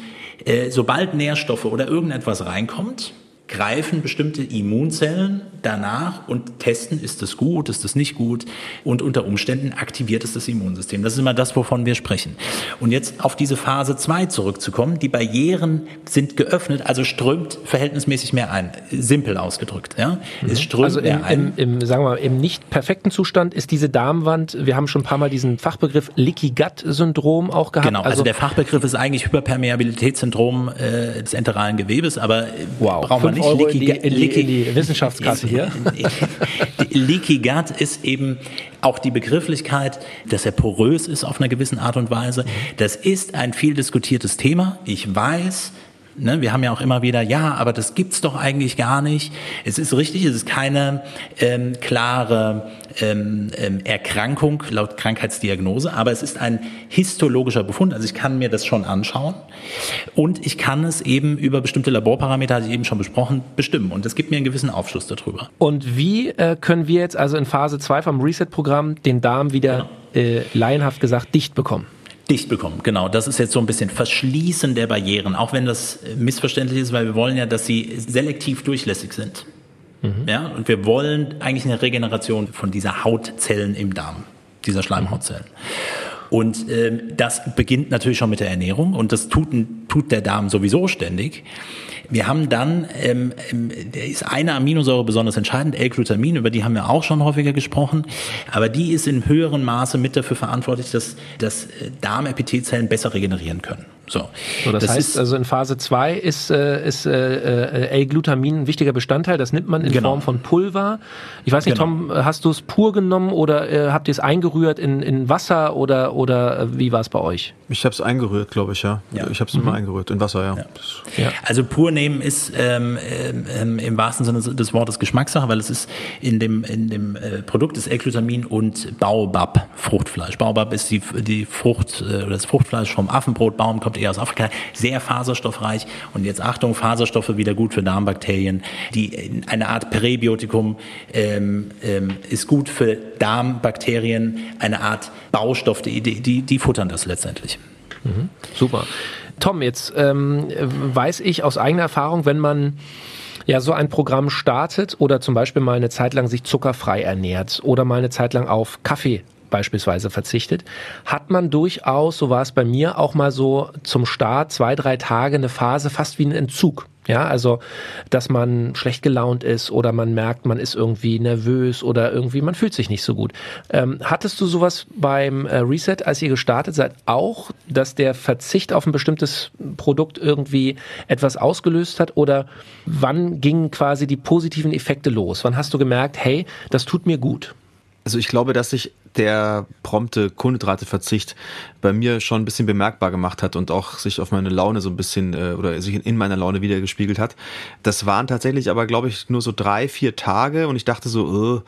S4: äh, sobald Nährstoffe oder irgendetwas reinkommt, greifen bestimmte Immunzellen danach und testen, ist das gut, ist das nicht gut und unter Umständen aktiviert es das Immunsystem. Das ist immer das, wovon wir sprechen. Und jetzt auf diese Phase 2 zurückzukommen, die Barrieren sind geöffnet, also strömt verhältnismäßig mehr ein, simpel ausgedrückt. Ja?
S1: Mhm. Es strömt also im, ein. Im, im, sagen wir mal, im nicht perfekten Zustand ist diese Darmwand, wir haben schon ein paar Mal diesen Fachbegriff Leaky Gut Syndrom auch gehabt.
S4: Genau, also, also der Fachbegriff ist eigentlich Hyperpermeabilitätssyndrom äh, des enteralen Gewebes, aber
S1: wow. brauchen wir nicht Euro Leaky, in, die, in, die, in die Wissenschaftskasse hier.
S4: Leaky Gut ist eben auch die Begrifflichkeit, dass er porös ist auf einer gewissen Art und Weise. Das ist ein viel diskutiertes Thema. Ich weiß, Ne, wir haben ja auch immer wieder, ja, aber das gibt's doch eigentlich gar nicht. Es ist richtig, es ist keine ähm, klare ähm, ähm, Erkrankung laut Krankheitsdiagnose, aber es ist ein histologischer Befund. Also ich kann mir das schon anschauen und ich kann es eben über bestimmte Laborparameter, hatte ich eben schon besprochen, bestimmen. Und das gibt mir einen gewissen Aufschluss darüber.
S1: Und wie äh, können wir jetzt also in Phase 2 vom Reset-Programm den Darm wieder genau. äh, laienhaft gesagt dicht bekommen?
S4: Dicht bekommen, genau. Das ist jetzt so ein bisschen Verschließen der Barrieren, auch wenn das missverständlich ist, weil wir wollen ja, dass sie selektiv durchlässig sind. Mhm. Ja, und wir wollen eigentlich eine Regeneration von dieser Hautzellen im Darm, dieser Schleimhautzellen. Und äh, das beginnt natürlich schon mit der Ernährung und das tut, tut der Darm sowieso ständig. Wir haben dann, ähm, ähm, ist eine Aminosäure besonders entscheidend, L-Glutamin, über die haben wir auch schon häufiger gesprochen, aber die ist in höherem Maße mit dafür verantwortlich, dass, dass äh, Darmepithelzellen besser regenerieren können. So,
S1: so das, das, heißt ist, also in Phase 2 ist, äh, ist äh, äh, L-Glutamin ein wichtiger Bestandteil. Das nimmt man in genau. Form von Pulver. Ich weiß nicht, genau. Tom, hast du es pur genommen oder äh, habt ihr es eingerührt in, in Wasser oder, oder äh, wie war es bei euch?
S3: Ich habe es eingerührt, glaube ich, ja. ja. Ich habe es mhm. immer eingerührt, in Wasser, ja.
S4: ja. Also pur nehmen ist ähm, ähm, im wahrsten Sinne des Wortes Geschmackssache, weil es ist in dem, in dem äh, Produkt ist L-Glutamin und Baobab, Fruchtfleisch. Baobab ist die, die Frucht äh, oder das Fruchtfleisch vom Affenbrotbaum, kommt eher aus Afrika, sehr faserstoffreich. Und jetzt Achtung, Faserstoffe wieder gut für Darmbakterien. Die eine Art Präbiotikum ähm, ähm, ist gut für Darmbakterien, eine Art Baustoff, die, die, die futtern das letztendlich.
S1: Mhm. Super. Tom, jetzt ähm, weiß ich aus eigener Erfahrung, wenn man ja so ein Programm startet oder zum Beispiel mal eine Zeit lang sich zuckerfrei ernährt oder mal eine Zeit lang auf Kaffee beispielsweise verzichtet, hat man durchaus, so war es bei mir, auch mal so zum Start zwei, drei Tage eine Phase fast wie ein Entzug. Ja, also, dass man schlecht gelaunt ist oder man merkt, man ist irgendwie nervös oder irgendwie, man fühlt sich nicht so gut. Ähm, hattest du sowas beim äh, Reset, als ihr gestartet seid, auch, dass der Verzicht auf ein bestimmtes Produkt irgendwie etwas ausgelöst hat oder wann gingen quasi die positiven Effekte los? Wann hast du gemerkt, hey, das tut mir gut?
S3: Also ich glaube, dass sich der prompte Kohlenhydrateverzicht bei mir schon ein bisschen bemerkbar gemacht hat und auch sich auf meine Laune so ein bisschen äh, oder sich in meiner Laune wieder gespiegelt hat. Das waren tatsächlich aber, glaube ich, nur so drei, vier Tage und ich dachte so, äh,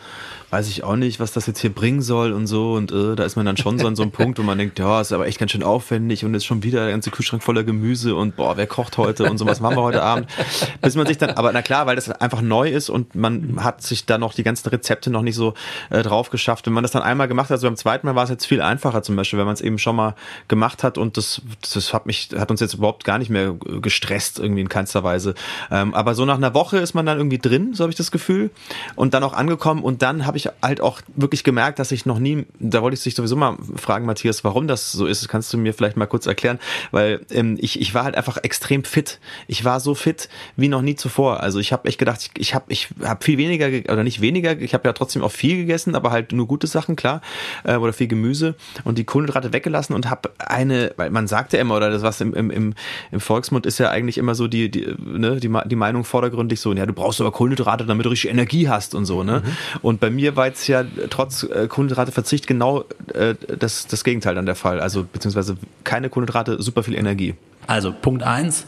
S3: weiß ich auch nicht, was das jetzt hier bringen soll und so und äh, da ist man dann schon so an so einem Punkt, wo man denkt, ja, ist aber echt ganz schön aufwendig und ist schon wieder der ganze Kühlschrank voller Gemüse und boah, wer kocht heute und so, was machen wir heute Abend? Bis man sich dann, aber na klar, weil das einfach neu ist und man hat sich da noch die ganzen Rezepte noch nicht so äh, drauf geschafft. Wenn man das dann einmal gemacht hat, also beim zweiten Mal war es jetzt viel einfacher zum Beispiel, wenn man es eben schon mal gemacht hat und das, das hat mich, hat uns jetzt überhaupt gar nicht mehr gestresst irgendwie in keinster Weise. Ähm, aber so nach einer Woche ist man dann irgendwie drin, so habe ich das Gefühl, und dann auch angekommen und dann habe ich halt auch wirklich gemerkt, dass ich noch nie, da wollte ich dich sowieso mal fragen, Matthias, warum das so ist. Kannst du mir vielleicht mal kurz erklären, weil ähm, ich, ich war halt einfach extrem fit. Ich war so fit wie noch nie zuvor. Also ich habe echt gedacht, ich, ich habe ich hab viel weniger oder nicht weniger, ich habe ja trotzdem auch viel gegessen, aber halt nur gute Sachen, klar, äh, oder viel Gemüse und die Kohlenhydrate weggelassen und habe eine, weil man sagt ja immer, oder das was im, im, im Volksmund ist ja eigentlich immer so die, die, ne, die, die Meinung vordergründig so, ja, du brauchst aber Kohlenhydrate, damit du richtig Energie hast und so, ne? Mhm. Und bei mir war jetzt ja trotz äh, Kohlenhydrateverzicht genau äh, das, das Gegenteil dann der Fall. Also beziehungsweise keine Kohlenhydrate, super viel Energie.
S4: Also Punkt eins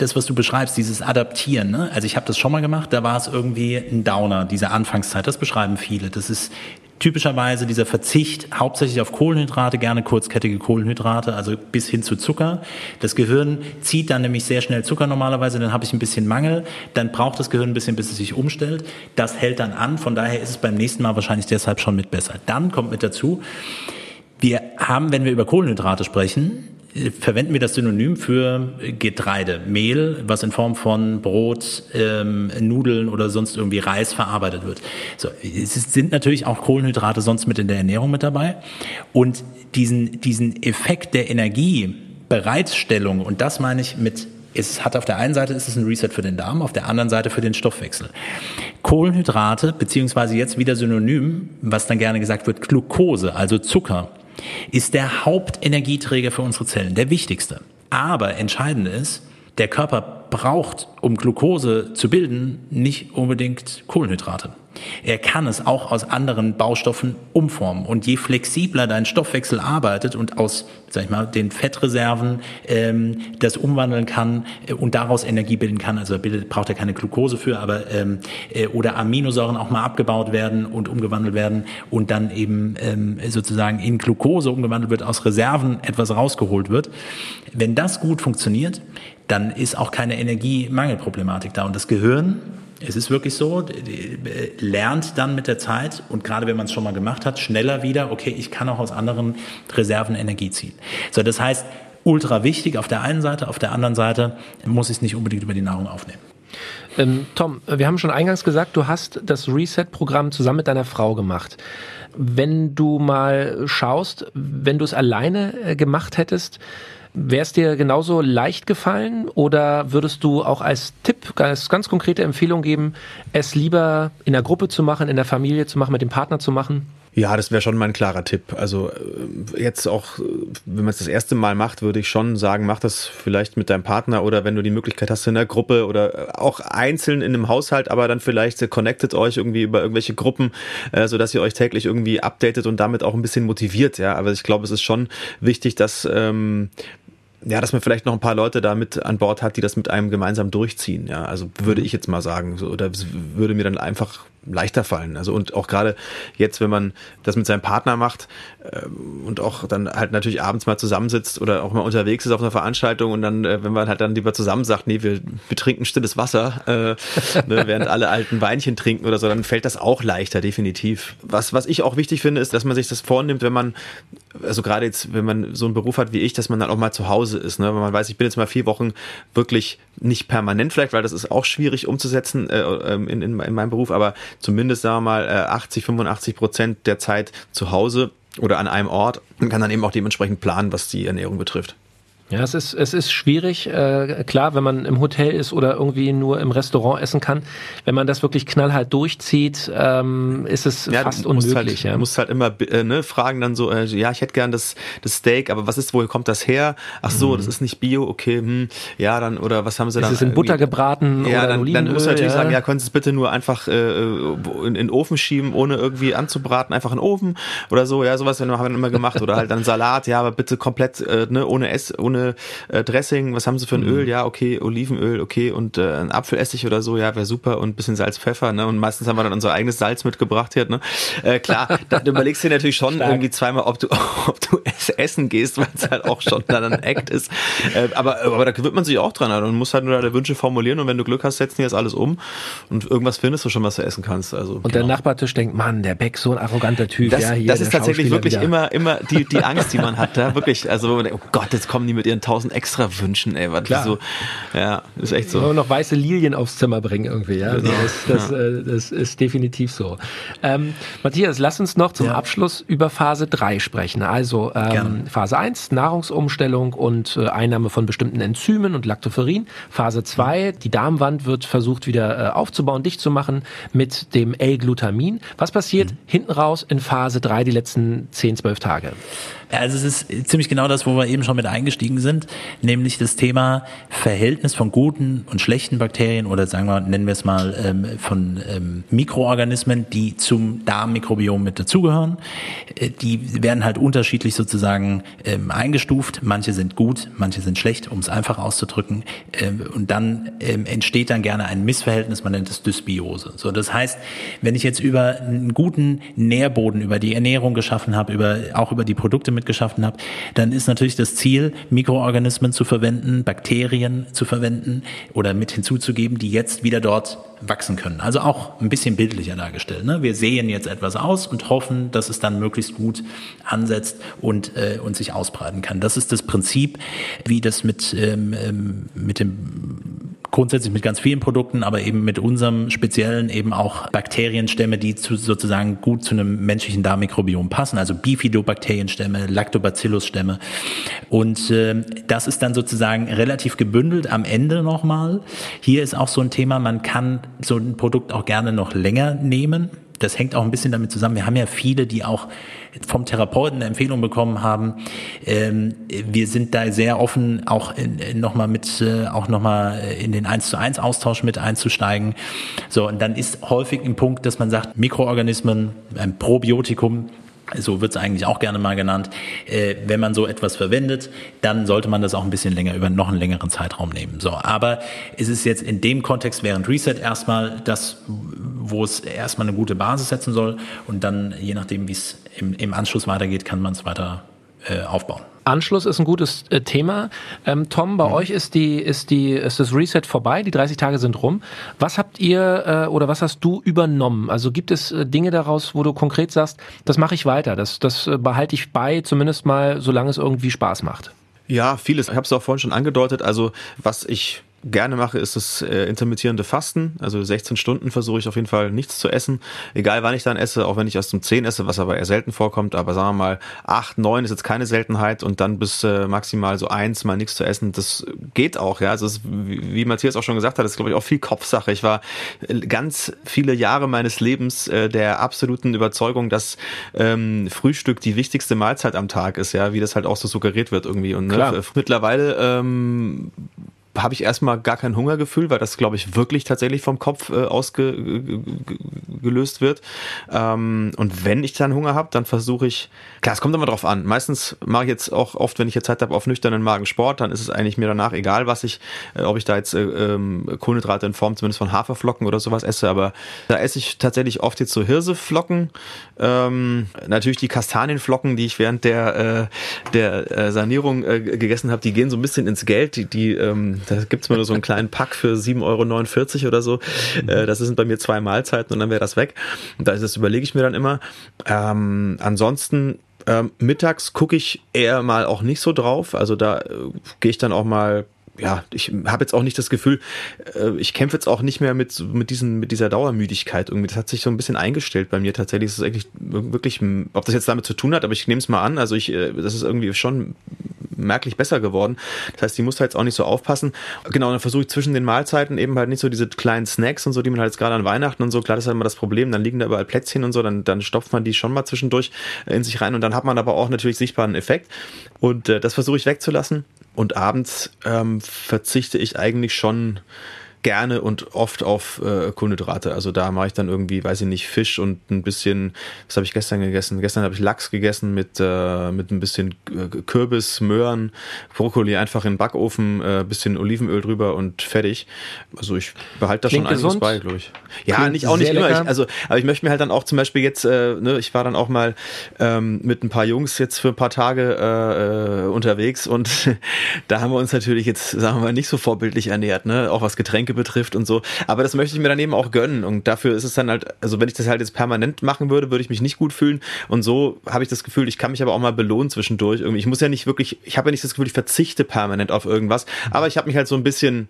S4: das, was du beschreibst, dieses Adaptieren. Ne? Also ich habe das schon mal gemacht, da war es irgendwie ein Downer, diese Anfangszeit. Das beschreiben viele. Das ist typischerweise dieser Verzicht hauptsächlich auf Kohlenhydrate, gerne kurzkettige Kohlenhydrate, also bis hin zu Zucker. Das Gehirn zieht dann nämlich sehr schnell Zucker normalerweise, dann habe ich ein bisschen Mangel, dann braucht das Gehirn ein bisschen, bis es sich umstellt. Das hält dann an, von daher ist es beim nächsten Mal wahrscheinlich deshalb schon mit besser. Dann kommt mit dazu, wir haben, wenn wir über Kohlenhydrate sprechen, verwenden wir das Synonym für Getreide, Mehl, was in Form von Brot, ähm, Nudeln oder sonst irgendwie Reis verarbeitet wird. So, es sind natürlich auch Kohlenhydrate sonst mit in der Ernährung mit dabei. Und diesen, diesen Effekt der Energiebereitstellung, und das meine ich mit es hat auf der einen Seite ist es ein Reset für den Darm, auf der anderen Seite für den Stoffwechsel. Kohlenhydrate, beziehungsweise jetzt wieder Synonym, was dann gerne gesagt wird, Glucose, also Zucker, ist der Hauptenergieträger für unsere Zellen, der wichtigste. Aber entscheidend ist, der Körper braucht, um Glucose zu bilden, nicht unbedingt Kohlenhydrate. Er kann es auch aus anderen Baustoffen umformen. Und je flexibler dein Stoffwechsel arbeitet und aus, sag ich mal, den Fettreserven ähm, das umwandeln kann äh, und daraus Energie bilden kann, also bildet, braucht er keine Glucose für, aber ähm, äh, oder Aminosäuren auch mal abgebaut werden und umgewandelt werden und dann eben ähm, sozusagen in Glucose umgewandelt wird, aus Reserven etwas rausgeholt wird. Wenn das gut funktioniert, dann ist auch keine Energiemangelproblematik da. Und das Gehirn es ist wirklich so, lernt dann mit der Zeit und gerade wenn man es schon mal gemacht hat, schneller wieder, okay, ich kann auch aus anderen Reserven Energie ziehen. So, das heißt, ultra wichtig auf der einen Seite, auf der anderen Seite muss ich es nicht unbedingt über die Nahrung aufnehmen.
S1: Ähm, Tom, wir haben schon eingangs gesagt, du hast das Reset-Programm zusammen mit deiner Frau gemacht. Wenn du mal schaust, wenn du es alleine äh, gemacht hättest, Wäre es dir genauso leicht gefallen oder würdest du auch als Tipp, als ganz konkrete Empfehlung geben, es lieber in der Gruppe zu machen, in der Familie zu machen, mit dem Partner zu machen?
S3: Ja, das wäre schon mein klarer Tipp. Also äh, jetzt auch, äh, wenn man es das erste Mal macht, würde ich schon sagen, mach das vielleicht mit deinem Partner oder wenn du die Möglichkeit hast in der Gruppe oder äh, auch einzeln in einem Haushalt, aber dann vielleicht connectet euch irgendwie über irgendwelche Gruppen, äh, sodass ihr euch täglich irgendwie updatet und damit auch ein bisschen motiviert. Ja, aber ich glaube, es ist schon wichtig, dass ähm, ja, dass man vielleicht noch ein paar Leute da mit an Bord hat, die das mit einem gemeinsam durchziehen. Ja, also würde ich jetzt mal sagen, so, oder würde mir dann einfach leichter fallen. Also und auch gerade jetzt, wenn man das mit seinem Partner macht äh, und auch dann halt natürlich abends mal zusammensitzt oder auch mal unterwegs ist auf einer Veranstaltung und dann, äh, wenn man halt dann lieber zusammen sagt, nee, wir, wir trinken stilles Wasser, äh, ne, während alle alten Weinchen trinken oder so, dann fällt das auch leichter, definitiv. Was, was ich auch wichtig finde, ist, dass man sich das vornimmt, wenn man, also gerade jetzt, wenn man so einen Beruf hat wie ich, dass man dann auch mal zu Hause ist, ne? wenn man weiß, ich bin jetzt mal vier Wochen wirklich nicht permanent vielleicht, weil das ist auch schwierig umzusetzen äh, ähm, in, in, in meinem Beruf, aber zumindest sagen wir mal 80, äh, 85 Prozent der Zeit zu Hause oder an einem Ort und kann dann eben auch dementsprechend planen, was die Ernährung betrifft.
S1: Ja, es ist, es ist schwierig. Äh, klar, wenn man im Hotel ist oder irgendwie nur im Restaurant essen kann, wenn man das wirklich knallhart durchzieht, ähm, ist es ja, fast du unmöglich.
S3: Halt, ja. Du musst halt immer äh, ne, fragen dann so, äh, ja, ich hätte gern das, das Steak, aber was ist, woher kommt das her? Ach so, mhm. das ist nicht Bio, okay, hm, ja, dann, oder was haben sie dann?
S1: Ist es in Butter gebraten
S3: ja,
S1: oder
S3: dann, dann musst du natürlich ja. sagen, ja, können Sie es bitte nur einfach äh, in, in den Ofen schieben, ohne irgendwie anzubraten, einfach in den Ofen oder so, ja, sowas haben wir immer gemacht. Oder halt dann Salat, ja, aber bitte komplett, äh, ne, ohne Ess, ohne äh, Dressing, was haben sie für ein mhm. Öl? Ja, okay, Olivenöl, okay, und äh, ein Apfelessig oder so, ja, wäre super und ein bisschen Salz, Pfeffer, ne? Und meistens haben wir dann unser eigenes Salz mitgebracht hier, ne? Äh, klar, da, du überlegst dir natürlich schon Stark. irgendwie zweimal, ob du, ob du essen gehst, weil es halt auch schon dann ein Act ist. Äh, aber, aber da gewöhnt man sich auch dran. Also, man muss halt nur deine Wünsche formulieren und wenn du Glück hast, setzen die das alles um und irgendwas findest du schon, was du essen kannst. Also,
S1: und genau. der Nachbartisch denkt, Mann, der Beck, so ein arroganter Typ.
S3: Das,
S1: ja, hier,
S3: das ist tatsächlich wirklich wieder. immer, immer die, die Angst, die man hat. Da wirklich, also, oh Gott, jetzt kommen die mit ihren tausend extra wünschen, ey, was Klar. so, ja, ist echt so.
S1: Wir noch weiße Lilien aufs Zimmer bringen irgendwie, ja, genau. das, das, ja. Äh, das, ist definitiv so. Ähm, Matthias, lass uns noch zum ja. Abschluss über Phase 3 sprechen. Also ähm, Phase 1, Nahrungsumstellung und äh, Einnahme von bestimmten Enzymen und Lactoferrin. Phase 2, die Darmwand wird versucht wieder äh, aufzubauen, dicht zu machen mit dem L-Glutamin. Was passiert mhm. hinten raus in Phase 3 die letzten 10, 12 Tage?
S4: Also es ist ziemlich genau das, wo wir eben schon mit eingestiegen sind, nämlich das Thema Verhältnis von guten und schlechten Bakterien oder sagen wir, nennen wir es mal ähm, von ähm, Mikroorganismen, die zum Darmmikrobiom mit dazugehören. Äh, die werden halt unterschiedlich sozusagen ähm, eingestuft. Manche sind gut, manche sind schlecht, um es einfach auszudrücken. Ähm, und dann ähm, entsteht dann gerne ein Missverhältnis, man nennt es Dysbiose. So, das heißt, wenn ich jetzt über einen guten Nährboden, über die Ernährung geschaffen habe, über auch über die Produkte mitgeschaffen habe, dann ist natürlich das Ziel, Mikroorganismen zu verwenden, Bakterien zu verwenden oder mit hinzuzugeben, die jetzt wieder dort wachsen können. Also auch ein bisschen bildlicher dargestellt. Ne? Wir sehen jetzt etwas aus und hoffen, dass es dann möglichst gut ansetzt und, äh, und sich ausbreiten kann. Das ist das Prinzip, wie das mit, ähm, ähm mit dem grundsätzlich mit ganz vielen Produkten, aber eben mit unserem speziellen eben auch Bakterienstämme, die zu, sozusagen gut zu einem menschlichen Darmmikrobiom passen, also Bifidobakterienstämme, Lactobacillus-Stämme. Und äh, das ist dann sozusagen relativ gebündelt am Ende nochmal. Hier ist auch so ein Thema, man kann so ein Produkt auch gerne noch länger nehmen das hängt auch ein bisschen damit zusammen. Wir haben ja viele, die auch vom Therapeuten eine Empfehlung bekommen haben. Ähm, wir sind da sehr offen, auch nochmal mit, äh, auch nochmal in den 1 zu 1 Austausch mit einzusteigen. So, und dann ist häufig ein Punkt, dass man sagt, Mikroorganismen, ein Probiotikum, so wird es eigentlich auch gerne mal genannt, äh, wenn man so etwas verwendet, dann sollte man das auch ein bisschen länger über noch einen längeren Zeitraum nehmen. So, aber es ist jetzt in dem Kontext während Reset erstmal das, wo es erstmal eine gute Basis setzen soll und dann je nachdem, wie es im, im Anschluss weitergeht, kann man es weiter äh, aufbauen.
S1: Anschluss ist ein gutes äh, Thema. Ähm, Tom, bei mhm. euch ist die, ist die, ist das Reset vorbei, die 30 Tage sind rum. Was habt ihr äh, oder was hast du übernommen? Also gibt es äh, Dinge daraus, wo du konkret sagst, das mache ich weiter, das, das äh, behalte ich bei, zumindest mal, solange es irgendwie Spaß macht?
S3: Ja, vieles. Ich habe es auch vorhin schon angedeutet. Also was ich gerne mache, ist das äh, intermittierende Fasten. Also 16 Stunden versuche ich auf jeden Fall nichts zu essen. Egal wann ich dann esse, auch wenn ich erst um 10 esse, was aber eher selten vorkommt. Aber sagen wir mal, 8, 9 ist jetzt keine Seltenheit und dann bis äh, maximal so eins mal nichts zu essen. Das geht auch, ja. Also ist, wie, wie Matthias auch schon gesagt hat, ist glaube ich auch viel Kopfsache. Ich war äh, ganz viele Jahre meines Lebens äh, der absoluten Überzeugung, dass ähm, Frühstück die wichtigste Mahlzeit am Tag ist, ja, wie das halt auch so suggeriert wird irgendwie. Und ne, mittlerweile ähm, habe ich erstmal gar kein Hungergefühl, weil das, glaube ich, wirklich tatsächlich vom Kopf äh, ausgelöst wird. Ähm, und wenn ich dann Hunger habe, dann versuche ich, klar, es kommt immer drauf an. Meistens mache ich jetzt auch oft, wenn ich jetzt Zeit habe, auf nüchternen Magen Sport, dann ist es eigentlich mir danach egal, was ich, äh, ob ich da jetzt äh, ähm, Kohlenhydrate in Form zumindest von Haferflocken oder sowas esse, aber da esse ich tatsächlich oft jetzt so Hirseflocken, ähm, natürlich die Kastanienflocken, die ich während der, äh, der äh, Sanierung äh, gegessen habe, die gehen so ein bisschen ins Geld, die, die ähm, da gibt's mal nur so einen kleinen Pack für 7,49 Euro oder so. Äh, das sind bei mir zwei Mahlzeiten und dann wäre das weg. Das überlege ich mir dann immer. Ähm, ansonsten ähm, mittags gucke ich eher mal auch nicht so drauf. Also da äh, gehe ich dann auch mal ja, ich habe jetzt auch nicht das Gefühl, äh, ich kämpfe jetzt auch nicht mehr mit, mit, diesen, mit dieser Dauermüdigkeit irgendwie. Das hat sich so ein bisschen eingestellt bei mir tatsächlich. Das ist eigentlich wirklich, ob das jetzt damit zu tun hat, aber ich nehme es mal an. Also ich, äh, das ist irgendwie schon merklich besser geworden. Das heißt, die muss halt auch nicht so aufpassen. Genau, dann versuche ich zwischen den Mahlzeiten eben halt nicht so diese kleinen Snacks und so, die man halt jetzt gerade an Weihnachten und so, klar, das ist halt immer das Problem, dann liegen da überall Plätzchen und so, dann, dann stopft man die schon mal zwischendurch in sich rein und dann hat man aber auch natürlich sichtbaren Effekt. Und äh, das versuche ich wegzulassen. Und abends ähm, verzichte ich eigentlich schon gerne und oft auf äh, Kohlenhydrate. Also da mache ich dann irgendwie, weiß ich nicht, Fisch und ein bisschen, was habe ich gestern gegessen? Gestern habe ich Lachs gegessen mit, äh, mit ein bisschen äh, Kürbis, Möhren, Brokkoli einfach in den Backofen, äh, bisschen Olivenöl drüber und fertig. Also ich behalte da schon einiges gesund. bei, glaube ich. Ja, Klingt nicht auch nicht immer. Ich, also, aber ich möchte mir halt dann auch zum Beispiel jetzt, äh, ne, ich war dann auch mal ähm, mit ein paar Jungs jetzt für ein paar Tage äh, äh, unterwegs und da haben wir uns natürlich jetzt, sagen wir mal, nicht so vorbildlich ernährt, ne? Auch was Getränke Getränke betrifft und so. Aber das möchte ich mir dann eben auch gönnen. Und dafür ist es dann halt, also wenn ich das halt jetzt permanent machen würde, würde ich mich nicht gut fühlen. Und so habe ich das Gefühl, ich kann mich aber auch mal belohnen zwischendurch. Irgendwie. Ich muss ja nicht wirklich, ich habe ja nicht das Gefühl, ich verzichte permanent auf irgendwas. Aber ich habe mich halt so ein bisschen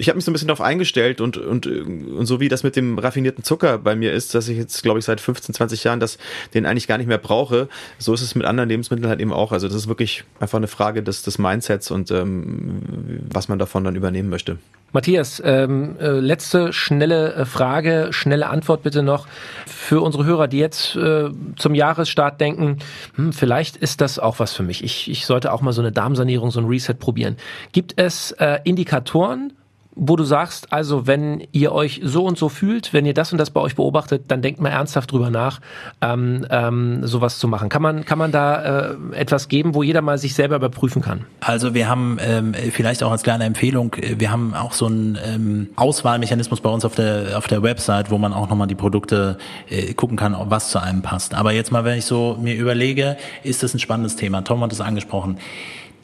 S3: ich habe mich so ein bisschen darauf eingestellt und, und, und so wie das mit dem raffinierten Zucker bei mir ist, dass ich jetzt, glaube ich, seit 15, 20 Jahren das, den eigentlich gar nicht mehr brauche, so ist es mit anderen Lebensmitteln halt eben auch. Also das ist wirklich einfach eine Frage des, des Mindsets und ähm, was man davon dann übernehmen möchte.
S1: Matthias, ähm, äh, letzte schnelle äh, Frage, schnelle Antwort bitte noch für unsere Hörer, die jetzt äh, zum Jahresstart denken, hm, vielleicht ist das auch was für mich. Ich, ich sollte auch mal so eine Darmsanierung, so ein Reset probieren. Gibt es äh, Indikatoren, wo du sagst, also wenn ihr euch so und so fühlt, wenn ihr das und das bei euch beobachtet, dann denkt mal ernsthaft drüber nach, ähm, ähm, sowas zu machen. Kann man, kann man da äh, etwas geben, wo jeder mal sich selber überprüfen kann?
S4: Also wir haben ähm, vielleicht auch als kleine Empfehlung, wir haben auch so einen ähm, Auswahlmechanismus bei uns auf der auf der Website, wo man auch nochmal die Produkte äh, gucken kann, was zu einem passt. Aber jetzt mal, wenn ich so mir überlege, ist das ein spannendes Thema. Tom hat es angesprochen.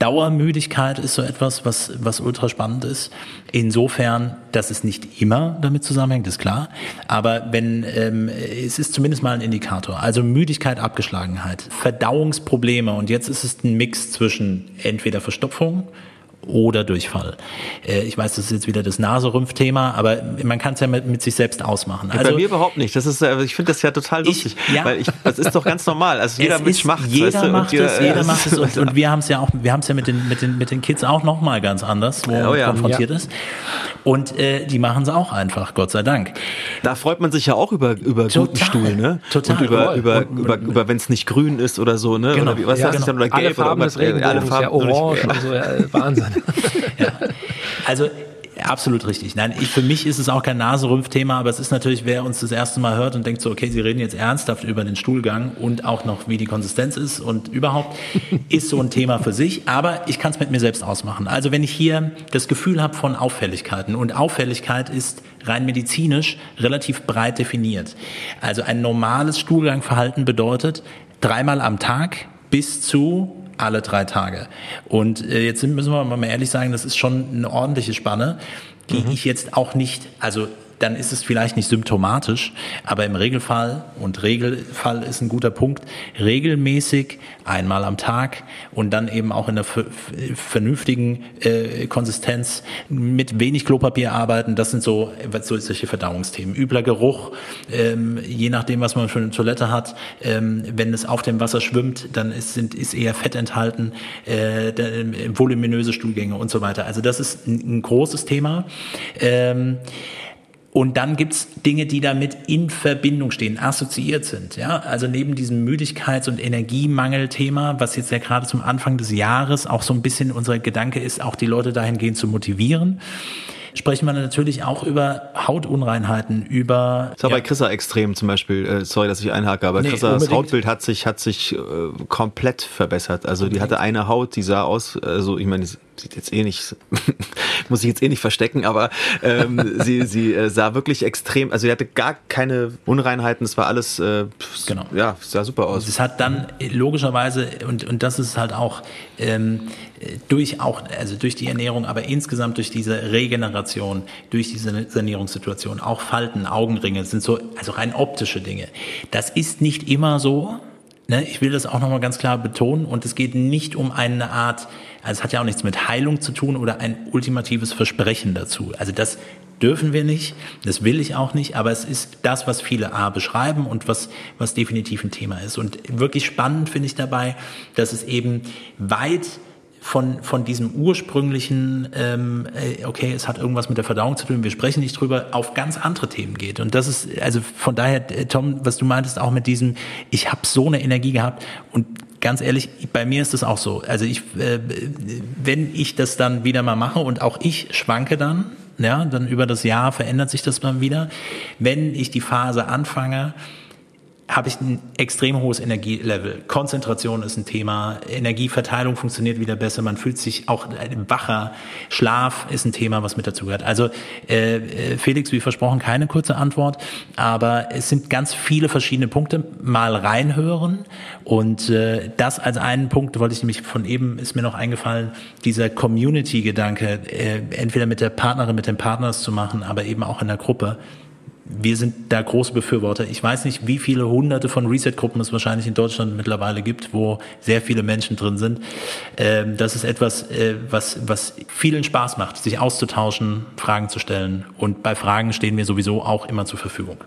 S4: Dauermüdigkeit ist so etwas, was, was ultra spannend ist. Insofern, dass es nicht immer damit zusammenhängt, ist klar. Aber wenn, ähm, es ist zumindest mal ein Indikator. Also Müdigkeit, Abgeschlagenheit, Verdauungsprobleme. Und jetzt ist es ein Mix zwischen entweder Verstopfung, oder Durchfall. Äh, ich weiß, das ist jetzt wieder das Naserümpf-Thema, aber man kann es ja mit, mit, sich selbst ausmachen.
S3: Also, Bei mir überhaupt nicht. Das ist, äh, ich finde das ja total lustig, ich, ja, weil ich, das ist doch ganz normal. Also jeder Mensch macht
S4: Jeder weißt du, macht jeder, es, jeder macht es und, und wir haben es ja auch, wir haben es ja mit den, mit den, mit den Kids auch noch mal ganz anders, wo oh ja, konfrontiert ja. ist. Und äh, die machen es auch einfach, Gott sei Dank.
S3: Da freut man sich ja auch über über total, guten Stuhl, ne?
S4: Total.
S3: Und über über und, über, über wenn es nicht grün ist oder so, ne?
S1: Genau. Oder wie, was ja, genau. dann oder gelb alle Farben oder des alle Farben ja, orange und so, ja, Wahnsinn.
S4: ja. Also Absolut richtig. Nein, ich, für mich ist es auch kein Naserümpf-Thema, aber es ist natürlich, wer uns das erste Mal hört und denkt so, okay, Sie reden jetzt ernsthaft über den Stuhlgang und auch noch, wie die Konsistenz ist und überhaupt, ist so ein Thema für sich. Aber ich kann es mit mir selbst ausmachen. Also wenn ich hier das Gefühl habe von Auffälligkeiten und Auffälligkeit ist rein medizinisch relativ breit definiert. Also ein normales Stuhlgangverhalten bedeutet dreimal am Tag bis zu alle drei Tage. Und äh, jetzt müssen wir mal ehrlich sagen, das ist schon eine ordentliche Spanne, die mhm. ich jetzt auch nicht, also dann ist es vielleicht nicht symptomatisch, aber im Regelfall, und Regelfall ist ein guter Punkt, regelmäßig einmal am Tag und dann eben auch in der vernünftigen äh, Konsistenz mit wenig Klopapier arbeiten, das sind so, so solche Verdauungsthemen. Übler Geruch, ähm, je nachdem, was man für eine Toilette hat, ähm, wenn es auf dem Wasser schwimmt, dann ist, sind, ist eher Fett enthalten, äh, voluminöse Stuhlgänge und so weiter. Also das ist ein, ein großes Thema. Ähm, und dann gibt's Dinge, die damit in Verbindung stehen, assoziiert sind. Ja? Also neben diesem Müdigkeits- und Energiemangelthema, was jetzt ja gerade zum Anfang des Jahres auch so ein bisschen unser Gedanke ist, auch die Leute dahingehend zu motivieren sprechen wir natürlich auch über Hautunreinheiten, über.
S3: Das war ja, bei Chrissa extrem zum Beispiel. Äh, sorry, dass ich einhake, aber nee, Chrissas Hautbild hat sich hat sich äh, komplett verbessert. Also unbedingt. die hatte eine Haut, die sah aus, also ich meine, sieht jetzt eh nicht, muss ich jetzt eh nicht verstecken, aber ähm, sie, sie äh, sah wirklich extrem, also sie hatte gar keine Unreinheiten, es war alles, äh, genau. ja, sah super aus.
S4: Es hat dann logischerweise, und, und das ist halt auch ähm, durch auch, also durch die Ernährung, aber insgesamt durch diese Regeneration, durch diese Sanierungssituation, auch Falten, Augenringe, sind so, also rein optische Dinge. Das ist nicht immer so, Ne, ich will das auch nochmal ganz klar betonen und es geht nicht um eine Art, also es hat ja auch nichts mit Heilung zu tun oder ein ultimatives Versprechen dazu. Also das dürfen wir nicht, das will ich auch nicht, aber es ist das, was viele A beschreiben und was, was definitiv ein Thema ist. Und wirklich spannend finde ich dabei, dass es eben weit von, von diesem ursprünglichen, ähm, äh, okay, es hat irgendwas mit der Verdauung zu tun, wir sprechen nicht drüber, auf ganz andere Themen geht. Und das ist, also von daher, äh, Tom, was du meintest, auch mit diesem, ich habe so eine Energie gehabt und ganz ehrlich, bei mir ist das auch so. Also ich, äh, wenn ich das dann wieder mal mache und auch ich schwanke dann, ja, dann über das Jahr verändert sich das dann wieder. Wenn ich die Phase anfange, habe ich ein extrem hohes Energielevel. Konzentration ist ein Thema, Energieverteilung funktioniert wieder besser, man fühlt sich auch wacher, Schlaf ist ein Thema, was mit dazu gehört. Also äh, äh, Felix, wie versprochen, keine kurze Antwort, aber es sind ganz viele verschiedene Punkte. Mal reinhören und äh, das als einen Punkt wollte ich nämlich von eben ist mir noch eingefallen, dieser Community-Gedanke, äh, entweder mit der Partnerin, mit dem Partner zu machen, aber eben auch in der Gruppe wir sind da große Befürworter. Ich weiß nicht, wie viele hunderte von Reset-Gruppen es wahrscheinlich in Deutschland mittlerweile gibt, wo sehr viele Menschen drin sind. Ähm, das ist etwas, äh, was, was vielen Spaß macht, sich auszutauschen, Fragen zu stellen. Und bei Fragen stehen wir sowieso auch immer zur Verfügung.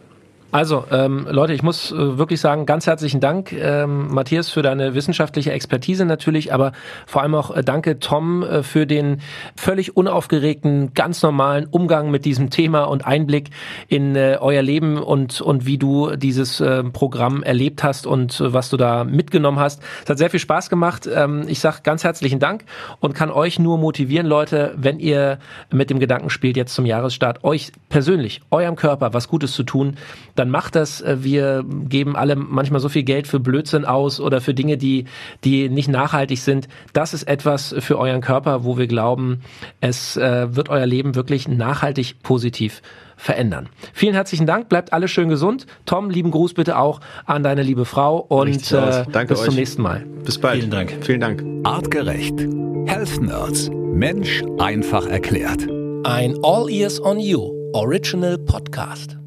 S1: Also, ähm, Leute, ich muss äh, wirklich sagen, ganz herzlichen Dank, ähm, Matthias, für deine wissenschaftliche Expertise natürlich, aber vor allem auch äh, danke, Tom, äh, für den völlig unaufgeregten, ganz normalen Umgang mit diesem Thema und Einblick in äh, euer Leben und, und wie du dieses äh, Programm erlebt hast und äh, was du da mitgenommen hast. Es hat sehr viel Spaß gemacht. Ähm, ich sage ganz herzlichen Dank und kann euch nur motivieren, Leute, wenn ihr mit dem Gedanken spielt, jetzt zum Jahresstart, euch persönlich, eurem Körper was Gutes zu tun, dann macht das. Äh, wir geben alle manchmal so viel Geld für Blödsinn aus oder für Dinge, die, die nicht nachhaltig sind. Das ist etwas für euren Körper, wo wir glauben, es äh, wird euer Leben wirklich nachhaltig positiv verändern. Vielen herzlichen Dank, bleibt alle schön gesund. Tom, lieben Gruß bitte auch an deine liebe Frau und äh, bis zum nächsten Mal.
S3: Bis bald.
S4: Vielen Dank.
S3: Vielen Dank.
S2: Artgerecht. Health Nerds. Mensch einfach erklärt.
S1: Ein All Ears on You Original Podcast.